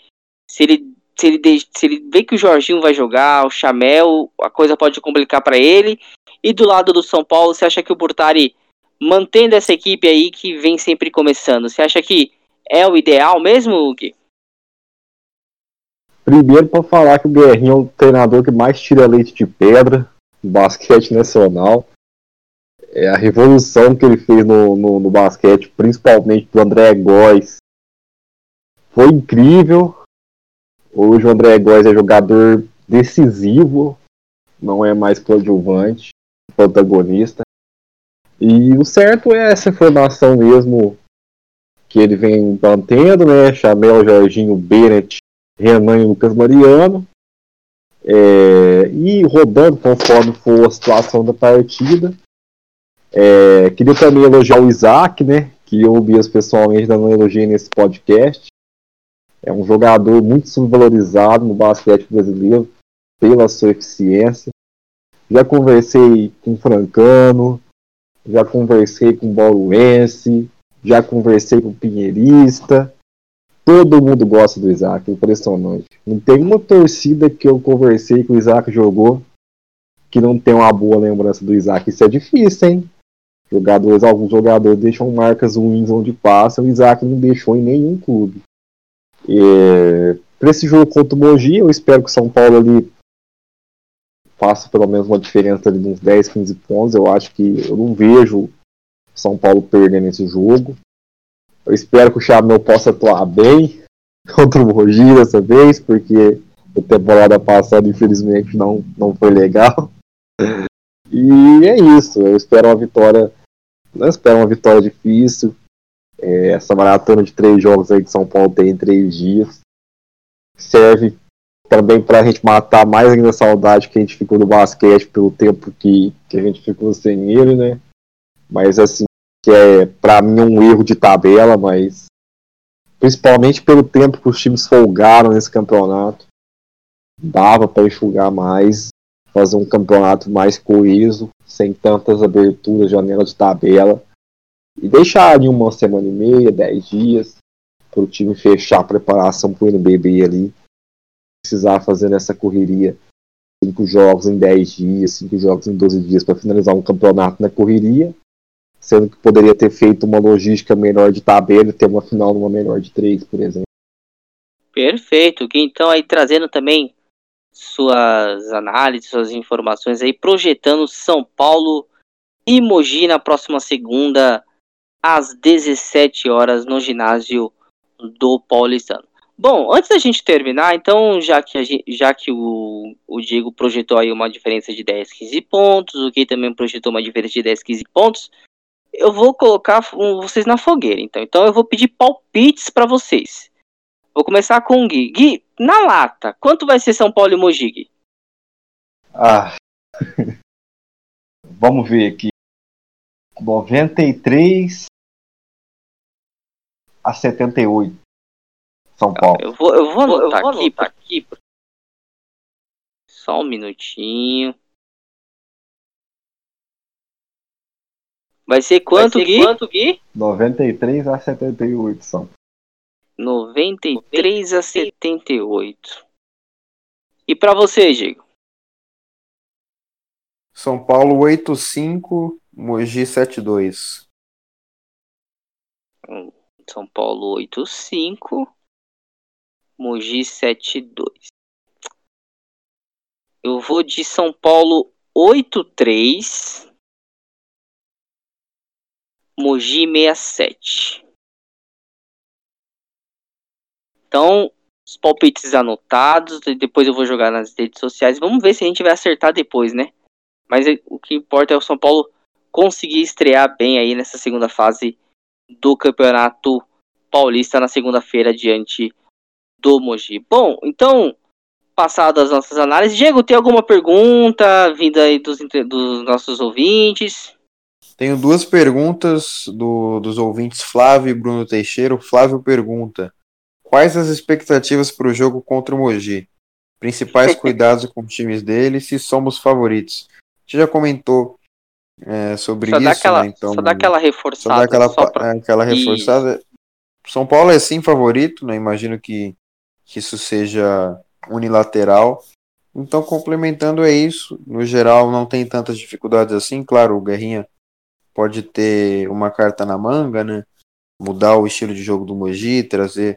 se ele, se ele, se ele vê que o Jorginho vai jogar, o Chamel, a coisa pode complicar para ele. E do lado do São Paulo, você acha que o Burtari, mantendo essa equipe aí que vem sempre começando, você acha que é o ideal mesmo, Gui? Primeiro, para falar que o Guerrinho é o treinador que mais tira leite de pedra basquete nacional. É a revolução que ele fez no, no, no basquete, principalmente do André Góes, foi incrível. Hoje o André Góes é jogador decisivo, não é mais coadjuvante, protagonista. E o certo é essa formação mesmo que ele vem mantendo, né? Chamel, Jorginho, Bennett, Renan e Lucas Mariano. É, e rodando conforme for a situação da partida. É, queria também elogiar o Isaac, né? Que eu vi pessoalmente dando elogio nesse podcast. É um jogador muito subvalorizado no basquete brasileiro pela sua eficiência. Já conversei com o Francano, já conversei com o Bauruense, já conversei com o Pinheirista. Todo mundo gosta do Isaac, impressionante. Não tem uma torcida que eu conversei que o Isaac jogou que não tem uma boa lembrança do Isaac. Isso é difícil, hein? Jogadores, alguns jogadores deixam marcas ruins onde passam, o Isaac não deixou em nenhum clube. É, para esse jogo contra o Mogi, eu espero que o São Paulo ali faça pelo menos uma diferença de uns 10, 15 pontos. Eu acho que eu não vejo são Paulo perdendo esse jogo. Eu espero que o Chamel possa atuar bem contra o Mogi dessa vez, porque a temporada passada, infelizmente, não, não foi legal. E é isso. Eu espero uma vitória. Não espero uma vitória difícil. É, essa maratona de três jogos aí que São Paulo tem em três dias serve também para a gente matar mais ainda a saudade que a gente ficou do basquete pelo tempo que, que a gente ficou sem ele, né? Mas assim, que é para mim um erro de tabela, mas principalmente pelo tempo que os times folgaram nesse campeonato, dava para enxugar mais, fazer um campeonato mais coeso, sem tantas aberturas, janela de tabela, e deixar ali uma semana e meia, dez dias, para o time fechar a preparação para o NBB ali, precisar fazer essa correria cinco jogos em 10 dias, cinco jogos em 12 dias para finalizar um campeonato na correria, sendo que poderia ter feito uma logística melhor de tabela e ter uma final numa melhor de três, por exemplo. Perfeito, então aí trazendo também suas análises, suas informações aí, projetando São Paulo e Mogi na próxima segunda, às 17 horas, no ginásio do Paulistano. Bom, antes da gente terminar, então, já que, gente, já que o, o Diego projetou aí uma diferença de 10, 15 pontos, o Gui também projetou uma diferença de 10, 15 pontos, eu vou colocar vocês na fogueira, então. Então eu vou pedir palpites para vocês. Vou começar com o Gui. Gui, na lata, quanto vai ser São Paulo e Mogi, Gui? Ah. Vamos ver aqui. 93 a 78. São Paulo. Eu vou, eu vou anotar, eu vou aqui, aqui. Só um minutinho. Vai ser quanto, Vai ser Gui? Quanto, Gui? 93 a 78 são. 93 a 78. E para você, Diego? São Paulo 85, Mogi 72. São Paulo 85, Mogi 72. Eu vou de São Paulo 83, Mogi 67. Então, os palpites anotados, depois eu vou jogar nas redes sociais. Vamos ver se a gente vai acertar depois, né? Mas é, o que importa é o São Paulo conseguir estrear bem aí nessa segunda fase do Campeonato Paulista na segunda-feira diante do Mogi. Bom, então, passadas as nossas análises, Diego, tem alguma pergunta vinda aí dos, dos nossos ouvintes? Tenho duas perguntas do, dos ouvintes Flávio e Bruno Teixeira. O Flávio pergunta: Quais as expectativas para o jogo contra o Mogi? Principais cuidados com os times dele, se somos favoritos. Você já comentou é, sobre só isso, aquela, né? Então, só dá aquela reforçada. Só dá aquela, só pra... É, aquela reforçada. São Paulo é sim favorito, né? Imagino que, que isso seja unilateral. Então, complementando é isso. No geral, não tem tantas dificuldades assim. Claro, o Guerrinha pode ter uma carta na manga, né? Mudar o estilo de jogo do Mogi, trazer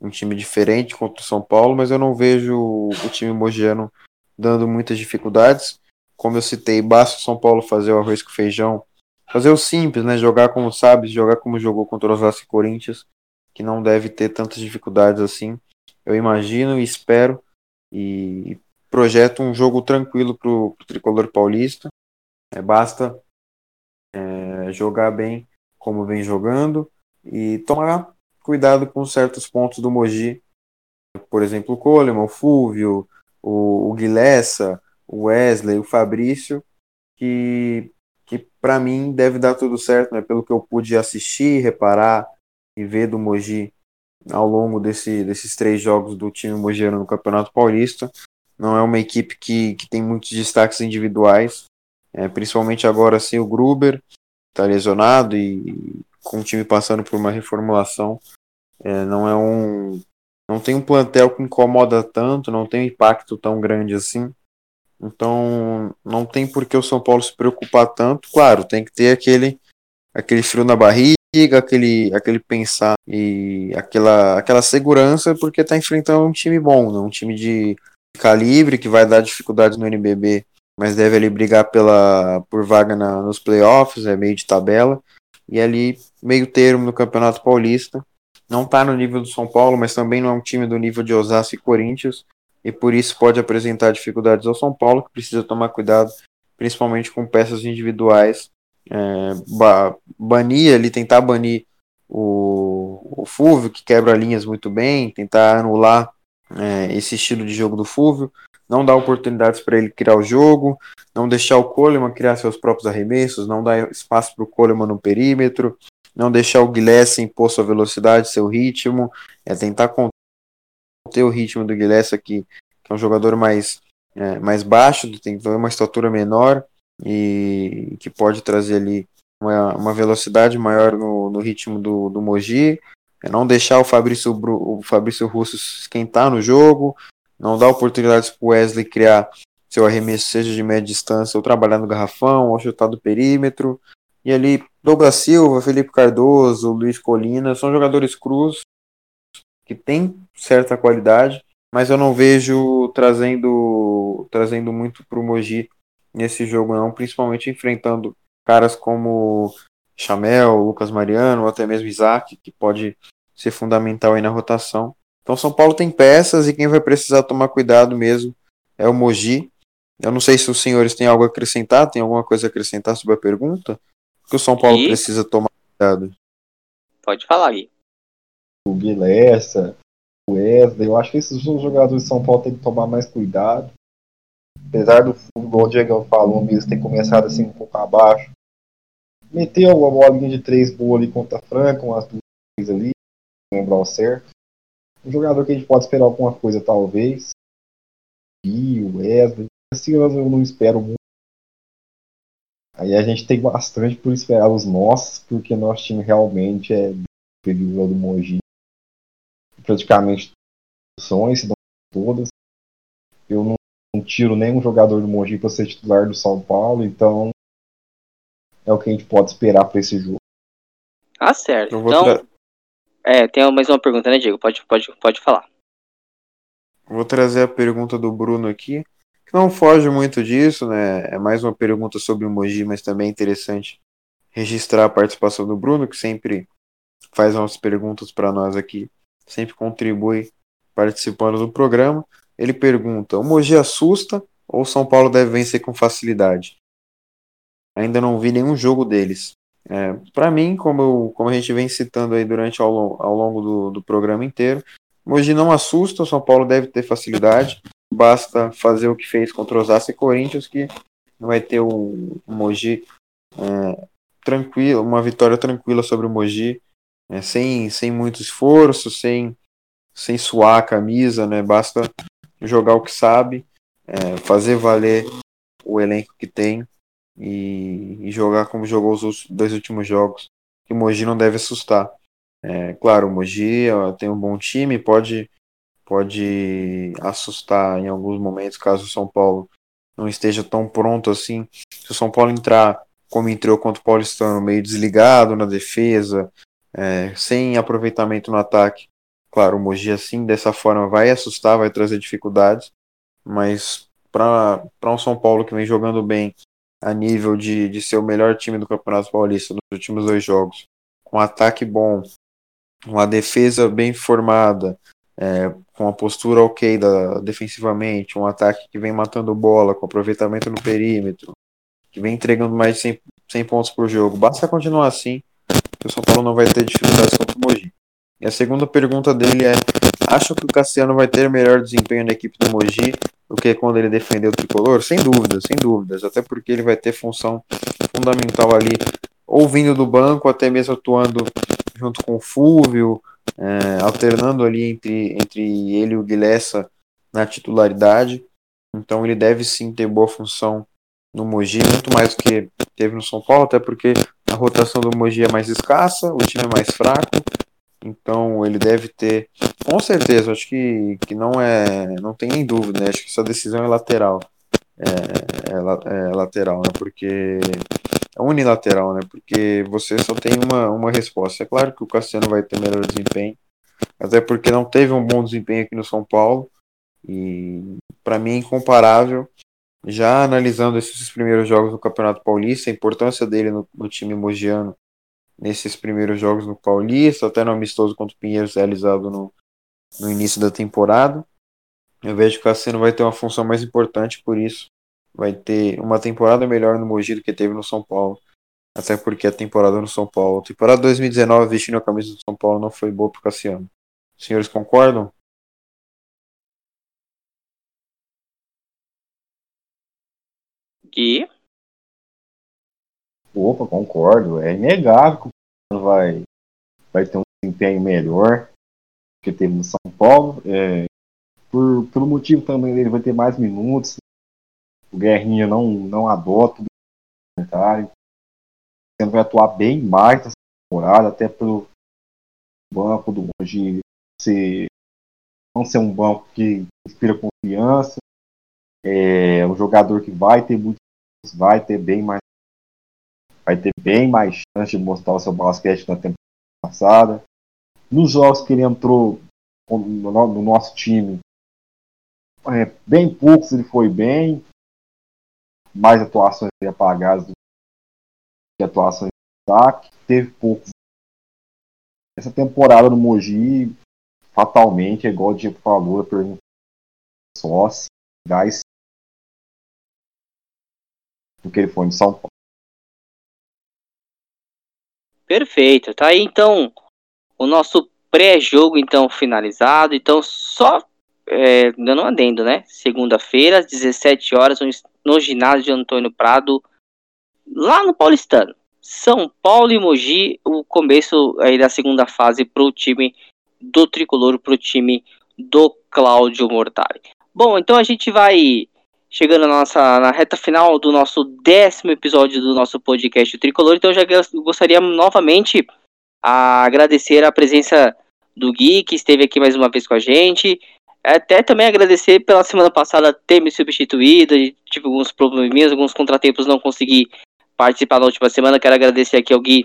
um time diferente contra o São Paulo, mas eu não vejo o time mogiano dando muitas dificuldades. Como eu citei, basta o São Paulo fazer o arroz com feijão, fazer o simples, né? Jogar como sabe, jogar como jogou contra os Vasco e Corinthians, que não deve ter tantas dificuldades assim. Eu imagino e espero e projeto um jogo tranquilo para o tricolor paulista. É, basta é, jogar bem como vem jogando e tomar cuidado com certos pontos do Mogi. Por exemplo, o Coleman, o Fúvio, o, o Guilessa, o Wesley, o Fabrício, que, que para mim deve dar tudo certo, né? pelo que eu pude assistir, reparar e ver do Mogi ao longo desse, desses três jogos do time mogiano no Campeonato Paulista. Não é uma equipe que, que tem muitos destaques individuais, é, principalmente agora sem o Gruber, está lesionado e com o time passando por uma reformulação. É, não é um. Não tem um plantel que incomoda tanto, não tem um impacto tão grande assim. Então não tem por que o São Paulo se preocupar tanto. Claro, tem que ter aquele, aquele frio na barriga, aquele, aquele pensar e aquela, aquela segurança, porque está enfrentando um time bom, né? um time de calibre que vai dar dificuldade no NBB mas deve ali brigar pela, por vaga na, nos playoffs, é meio de tabela, e ali meio termo no Campeonato Paulista. Não está no nível do São Paulo, mas também não é um time do nível de Osasco e Corinthians, e por isso pode apresentar dificuldades ao São Paulo, que precisa tomar cuidado, principalmente com peças individuais. É, ba banir ali, tentar banir o, o Fúvio, que quebra linhas muito bem, tentar anular é, esse estilo de jogo do Fúvio, não dar oportunidades para ele criar o jogo, não deixar o Coleman criar seus próprios arremessos, não dar espaço para o Coleman no perímetro, não deixar o Guilherme impor sua velocidade, seu ritmo, é tentar conter o ritmo do Guilherme aqui, que é um jogador mais, é, mais baixo, tem uma estatura menor e que pode trazer ali uma, uma velocidade maior no, no ritmo do, do Mogi, é não deixar o Fabrício, o Fabrício Russo esquentar no jogo, não dar oportunidades para o Wesley criar seu arremesso, seja de média distância, ou trabalhar no garrafão, ou chutar do perímetro. E ali, Douglas Silva, Felipe Cardoso, Luiz Colina, são jogadores cruz que têm certa qualidade, mas eu não vejo trazendo, trazendo muito para o Mogi nesse jogo, não, principalmente enfrentando caras como Chamel, Lucas Mariano, ou até mesmo Isaac, que pode ser fundamental aí na rotação. Então São Paulo tem peças e quem vai precisar tomar cuidado mesmo é o Mogi. Eu não sei se os senhores têm algo a acrescentar, tem alguma coisa a acrescentar sobre a pergunta? Que o São Paulo e? precisa tomar cuidado. Pode falar, Gui. O Guilherme, o Wesley, eu acho que esses jogadores de São Paulo têm que tomar mais cuidado. Apesar do futebol, o Diego falou mesmo, tem começado assim um pouco abaixo. meteu uma bolinha de três boa ali contra a Franca, umas duas ali, não lembrar o certo. Um jogador que a gente pode esperar alguma coisa, talvez. E o Wesley. Assim eu não espero muito. Aí a gente tem bastante por esperar os nossos, porque nosso time realmente é superior do Mogi. Praticamente são se dão todas. Eu não, não tiro nenhum jogador do Mogi para ser titular do São Paulo, então é o que a gente pode esperar para esse jogo. Ah, certo. Então, tra... é, tem mais uma pergunta, né, Diego? Pode, pode, pode falar. Vou trazer a pergunta do Bruno aqui, que não foge muito disso, né? É mais uma pergunta sobre o Mogi, mas também é interessante registrar a participação do Bruno, que sempre faz umas perguntas para nós aqui, sempre contribui participando do programa. Ele pergunta: o Mogi assusta ou São Paulo deve vencer com facilidade? Ainda não vi nenhum jogo deles. É, para mim, como, eu, como a gente vem citando aí durante ao, ao longo do, do programa inteiro, Mogi não assusta, o São Paulo deve ter facilidade, basta fazer o que fez contra os Osasco e Corinthians, que vai ter o, o Mogi é, tranquilo, uma vitória tranquila sobre o Mogi, é, sem, sem muito esforço, sem, sem suar a camisa, né? basta jogar o que sabe, é, fazer valer o elenco que tem e, e, jogar como jogou os dois últimos jogos, que o Mogi não deve assustar. É, claro, o Mogi ó, tem um bom time, pode, pode assustar em alguns momentos, caso o São Paulo não esteja tão pronto assim. Se o São Paulo entrar como entrou contra o Paulistano, meio desligado na defesa, é, sem aproveitamento no ataque, claro, o Mogi assim, dessa forma, vai assustar, vai trazer dificuldades, mas para um São Paulo que vem jogando bem a nível de, de ser o melhor time do Campeonato Paulista nos últimos dois jogos, com um ataque bom, uma defesa bem formada, é, com a postura ok da, defensivamente, um ataque que vem matando bola, com aproveitamento no perímetro, que vem entregando mais de 100, 100 pontos por jogo. Basta continuar assim, que o São Paulo não vai ter dificuldades contra o Mogi. E a segunda pergunta dele é: acha que o Cassiano vai ter melhor desempenho na equipe do Mogi do que quando ele defendeu o tricolor? Sem dúvidas, sem dúvidas. Até porque ele vai ter função fundamental ali, ou vindo do banco, até mesmo atuando junto com o Fúvio, é, alternando ali entre, entre ele e o Guilherme na titularidade. Então ele deve sim ter boa função no Mogi, muito mais do que teve no São Paulo, até porque a rotação do Mogi é mais escassa, o time é mais fraco, então ele deve ter, com certeza, acho que, que não é, não tem nem dúvida, né? acho que essa decisão é lateral, é, é, é, lateral, né? Porque é unilateral, né? Porque você só tem uma, uma resposta. É claro que o Cassiano vai ter melhor desempenho, até porque não teve um bom desempenho aqui no São Paulo e para mim é incomparável. Já analisando esses primeiros jogos do Campeonato Paulista, a importância dele no, no time mogiano nesses primeiros jogos no Paulista, até no amistoso contra o Pinheiros realizado no, no início da temporada. Eu vejo que o Cassiano vai ter uma função mais importante, por isso vai ter uma temporada melhor no Mogi do que teve no São Paulo. Até porque a temporada no São Paulo, a temporada 2019 vestindo a camisa do São Paulo não foi boa para o Cassiano. Os senhores concordam? Gui? Opa, concordo. É inegável que o vai, vai ter um desempenho melhor que teve no São Paulo. É, por, pelo motivo também ele vai ter mais minutos. O Guerrinha não, não adota o comentário. Ele vai atuar bem mais nessa temporada, até pelo banco do hoje ser, não ser um banco que inspira confiança. É um jogador que vai ter muito, vai ter bem mais vai ter bem mais chance de mostrar o seu basquete na temporada passada. Nos jogos que ele entrou no nosso time, é, bem poucos ele foi bem, mais atuações apagadas do que atuações de destaque, teve poucos. Essa temporada no Mogi, fatalmente, é igual o Diego falou, pergunta só se gás do que ele foi no São Paulo. Perfeito, tá aí então o nosso pré-jogo então finalizado. Então só é, dando um adendo, né? Segunda-feira às 17 horas no ginásio de Antônio Prado, lá no Paulistano. São Paulo e Mogi, o começo aí da segunda fase para o time do Tricolor, para o time do Cláudio Mortari. Bom, então a gente vai chegando na nossa na reta final do nosso décimo episódio do nosso podcast Tricolor. Então eu já gostaria novamente a agradecer a presença do Gui, que esteve aqui mais uma vez com a gente. Até também agradecer pela semana passada ter me substituído, tive alguns probleminhas, alguns contratempos, não consegui participar na última semana. Quero agradecer aqui ao Gui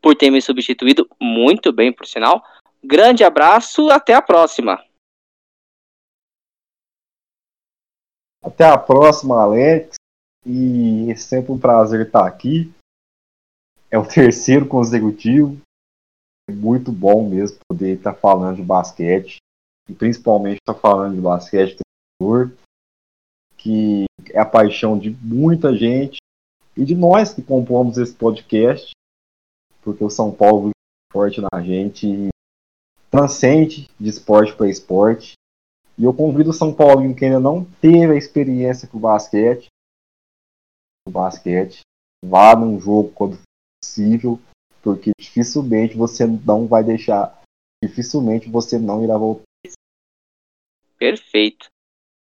por ter me substituído, muito bem, por sinal. Grande abraço, até a próxima. Até a próxima, Alex. E é sempre um prazer estar aqui. É o terceiro consecutivo. É muito bom mesmo poder estar falando de basquete e principalmente está falando de basquete que é a paixão de muita gente e de nós que compomos esse podcast, porque o São Paulo é forte na gente transcende de esporte para esporte. E eu convido o São Paulo que ainda não teve a experiência com o basquete, o basquete, vá num jogo quando possível, porque dificilmente você não vai deixar, dificilmente você não irá voltar Perfeito.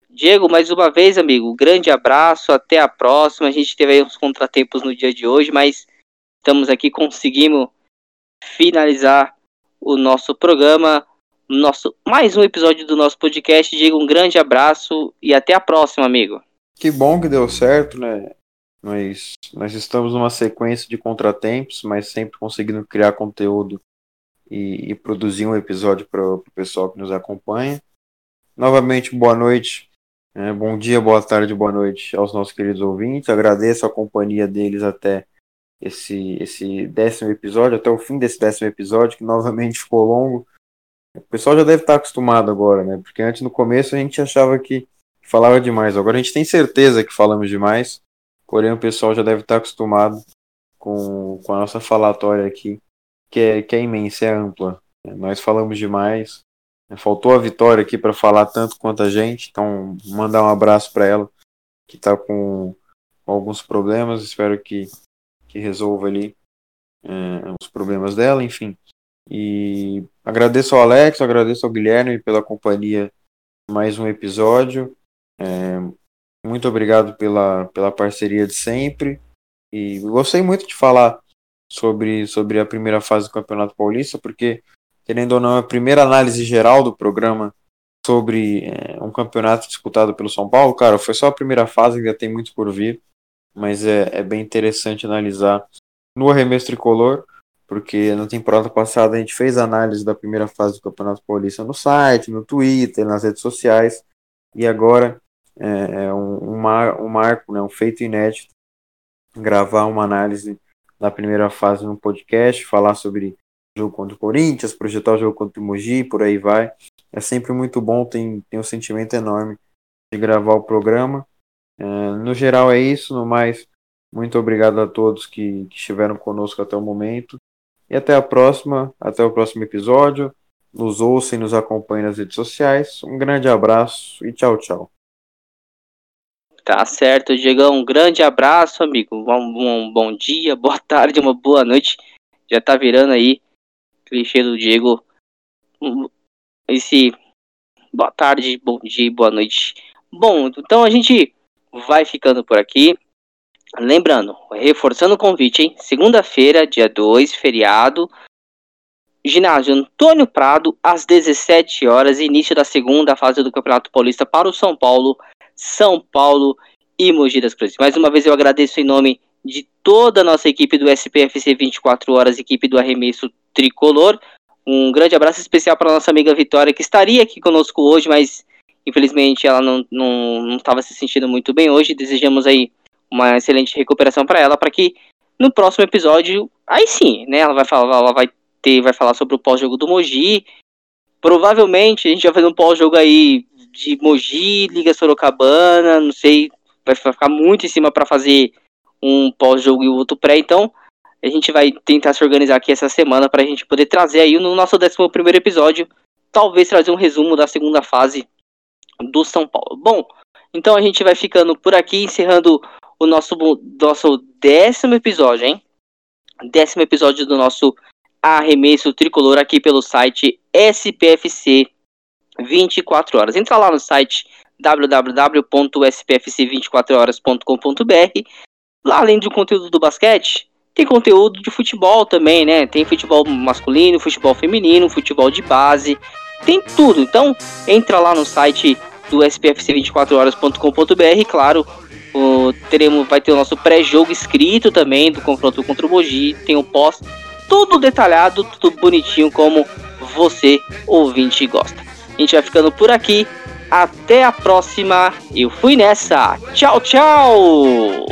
Diego, mais uma vez, amigo, grande abraço, até a próxima. A gente teve aí uns contratempos no dia de hoje, mas estamos aqui, conseguimos finalizar o nosso programa, nosso mais um episódio do nosso podcast. Diego, um grande abraço e até a próxima, amigo. Que bom que deu certo, né? Nós, nós estamos numa sequência de contratempos, mas sempre conseguindo criar conteúdo e, e produzir um episódio para o pessoal que nos acompanha. Novamente, boa noite, é, bom dia, boa tarde, boa noite aos nossos queridos ouvintes. Agradeço a companhia deles até esse, esse décimo episódio, até o fim desse décimo episódio, que novamente ficou longo. O pessoal já deve estar acostumado agora, né? Porque antes, no começo, a gente achava que falava demais. Agora a gente tem certeza que falamos demais, porém o pessoal já deve estar acostumado com, com a nossa falatória aqui, que é, que é imensa, é ampla. Nós falamos demais, Faltou a Vitória aqui para falar tanto quanto a gente, então mandar um abraço para ela, que está com, alguns problemas, espero que, que resolva ali é, os problemas dela, enfim. E agradeço ao Alex, agradeço ao Guilherme pela companhia mais um episódio. É, muito obrigado pela, pela parceria de sempre. E gostei muito de falar sobre, sobre a primeira fase do Campeonato Paulista, porque querendo ou não, a primeira análise geral do programa sobre é, um campeonato disputado pelo São Paulo, cara, foi só a primeira fase, ainda tem muito por vir, mas é, é bem interessante analisar no arremesso tricolor, porque na temporada passada a gente fez análise da primeira fase do Campeonato Paulista no site, no Twitter, nas redes sociais, e agora é, é um, um, mar, marco, né, um feito inédito, gravar uma análise da primeira fase no podcast, falar sobre jogo contra o Corinthians, projetar o jogo contra o Mogi, por aí vai. É sempre muito bom, tem, tem um sentimento enorme de gravar o programa. É, no geral é isso, no mais, muito obrigado a todos que, que estiveram conosco até o momento. E até a próxima, até o próximo episódio. Nos ouçam e nos acompanhem nas redes sociais. Um grande abraço e tchau, tchau. Tá certo, Diegão. Um grande abraço, amigo. Um, um bom dia, boa tarde, uma boa noite. Já tá virando aí clichê do Diego. Esse boa tarde, bom dia, boa noite. Bom, então a gente vai ficando por aqui. Lembrando, reforçando o convite, hein? Segunda-feira, dia 2, feriado. Ginásio Antônio Prado, às 17 horas, início da segunda fase do Campeonato Paulista para o São Paulo, São Paulo e Mogi das Cruzes. Mais uma vez eu agradeço em nome de toda a nossa equipe do SPFC 24 horas, equipe do arremesso tricolor. Um grande abraço especial para nossa amiga Vitória, que estaria aqui conosco hoje, mas infelizmente ela não estava se sentindo muito bem hoje. Desejamos aí uma excelente recuperação para ela, para que no próximo episódio, aí sim, né, ela vai falar, ela vai ter, vai falar sobre o pós-jogo do Mogi. Provavelmente a gente vai fazer um pós-jogo aí de Mogi, Liga Sorocabana, não sei, vai ficar muito em cima para fazer um pós-jogo e outro pré, então a gente vai tentar se organizar aqui essa semana para a gente poder trazer aí no nosso 11 primeiro episódio, talvez trazer um resumo da segunda fase do São Paulo. Bom, então a gente vai ficando por aqui, encerrando o nosso, nosso décimo episódio, hein? décimo episódio do nosso arremesso tricolor aqui pelo site SPFC 24 horas. Entra lá no site www.spfc24horas.com.br. Lá além do conteúdo do basquete, tem conteúdo de futebol também, né? Tem futebol masculino, futebol feminino, futebol de base, tem tudo. Então, entra lá no site do spfc24horas.com.br, claro, o, teremos, vai ter o nosso pré-jogo escrito também do confronto contra o Mogi, tem o pós, tudo detalhado, tudo bonitinho como você, ouvinte, gosta. A gente vai ficando por aqui. Até a próxima. Eu fui nessa. Tchau, tchau.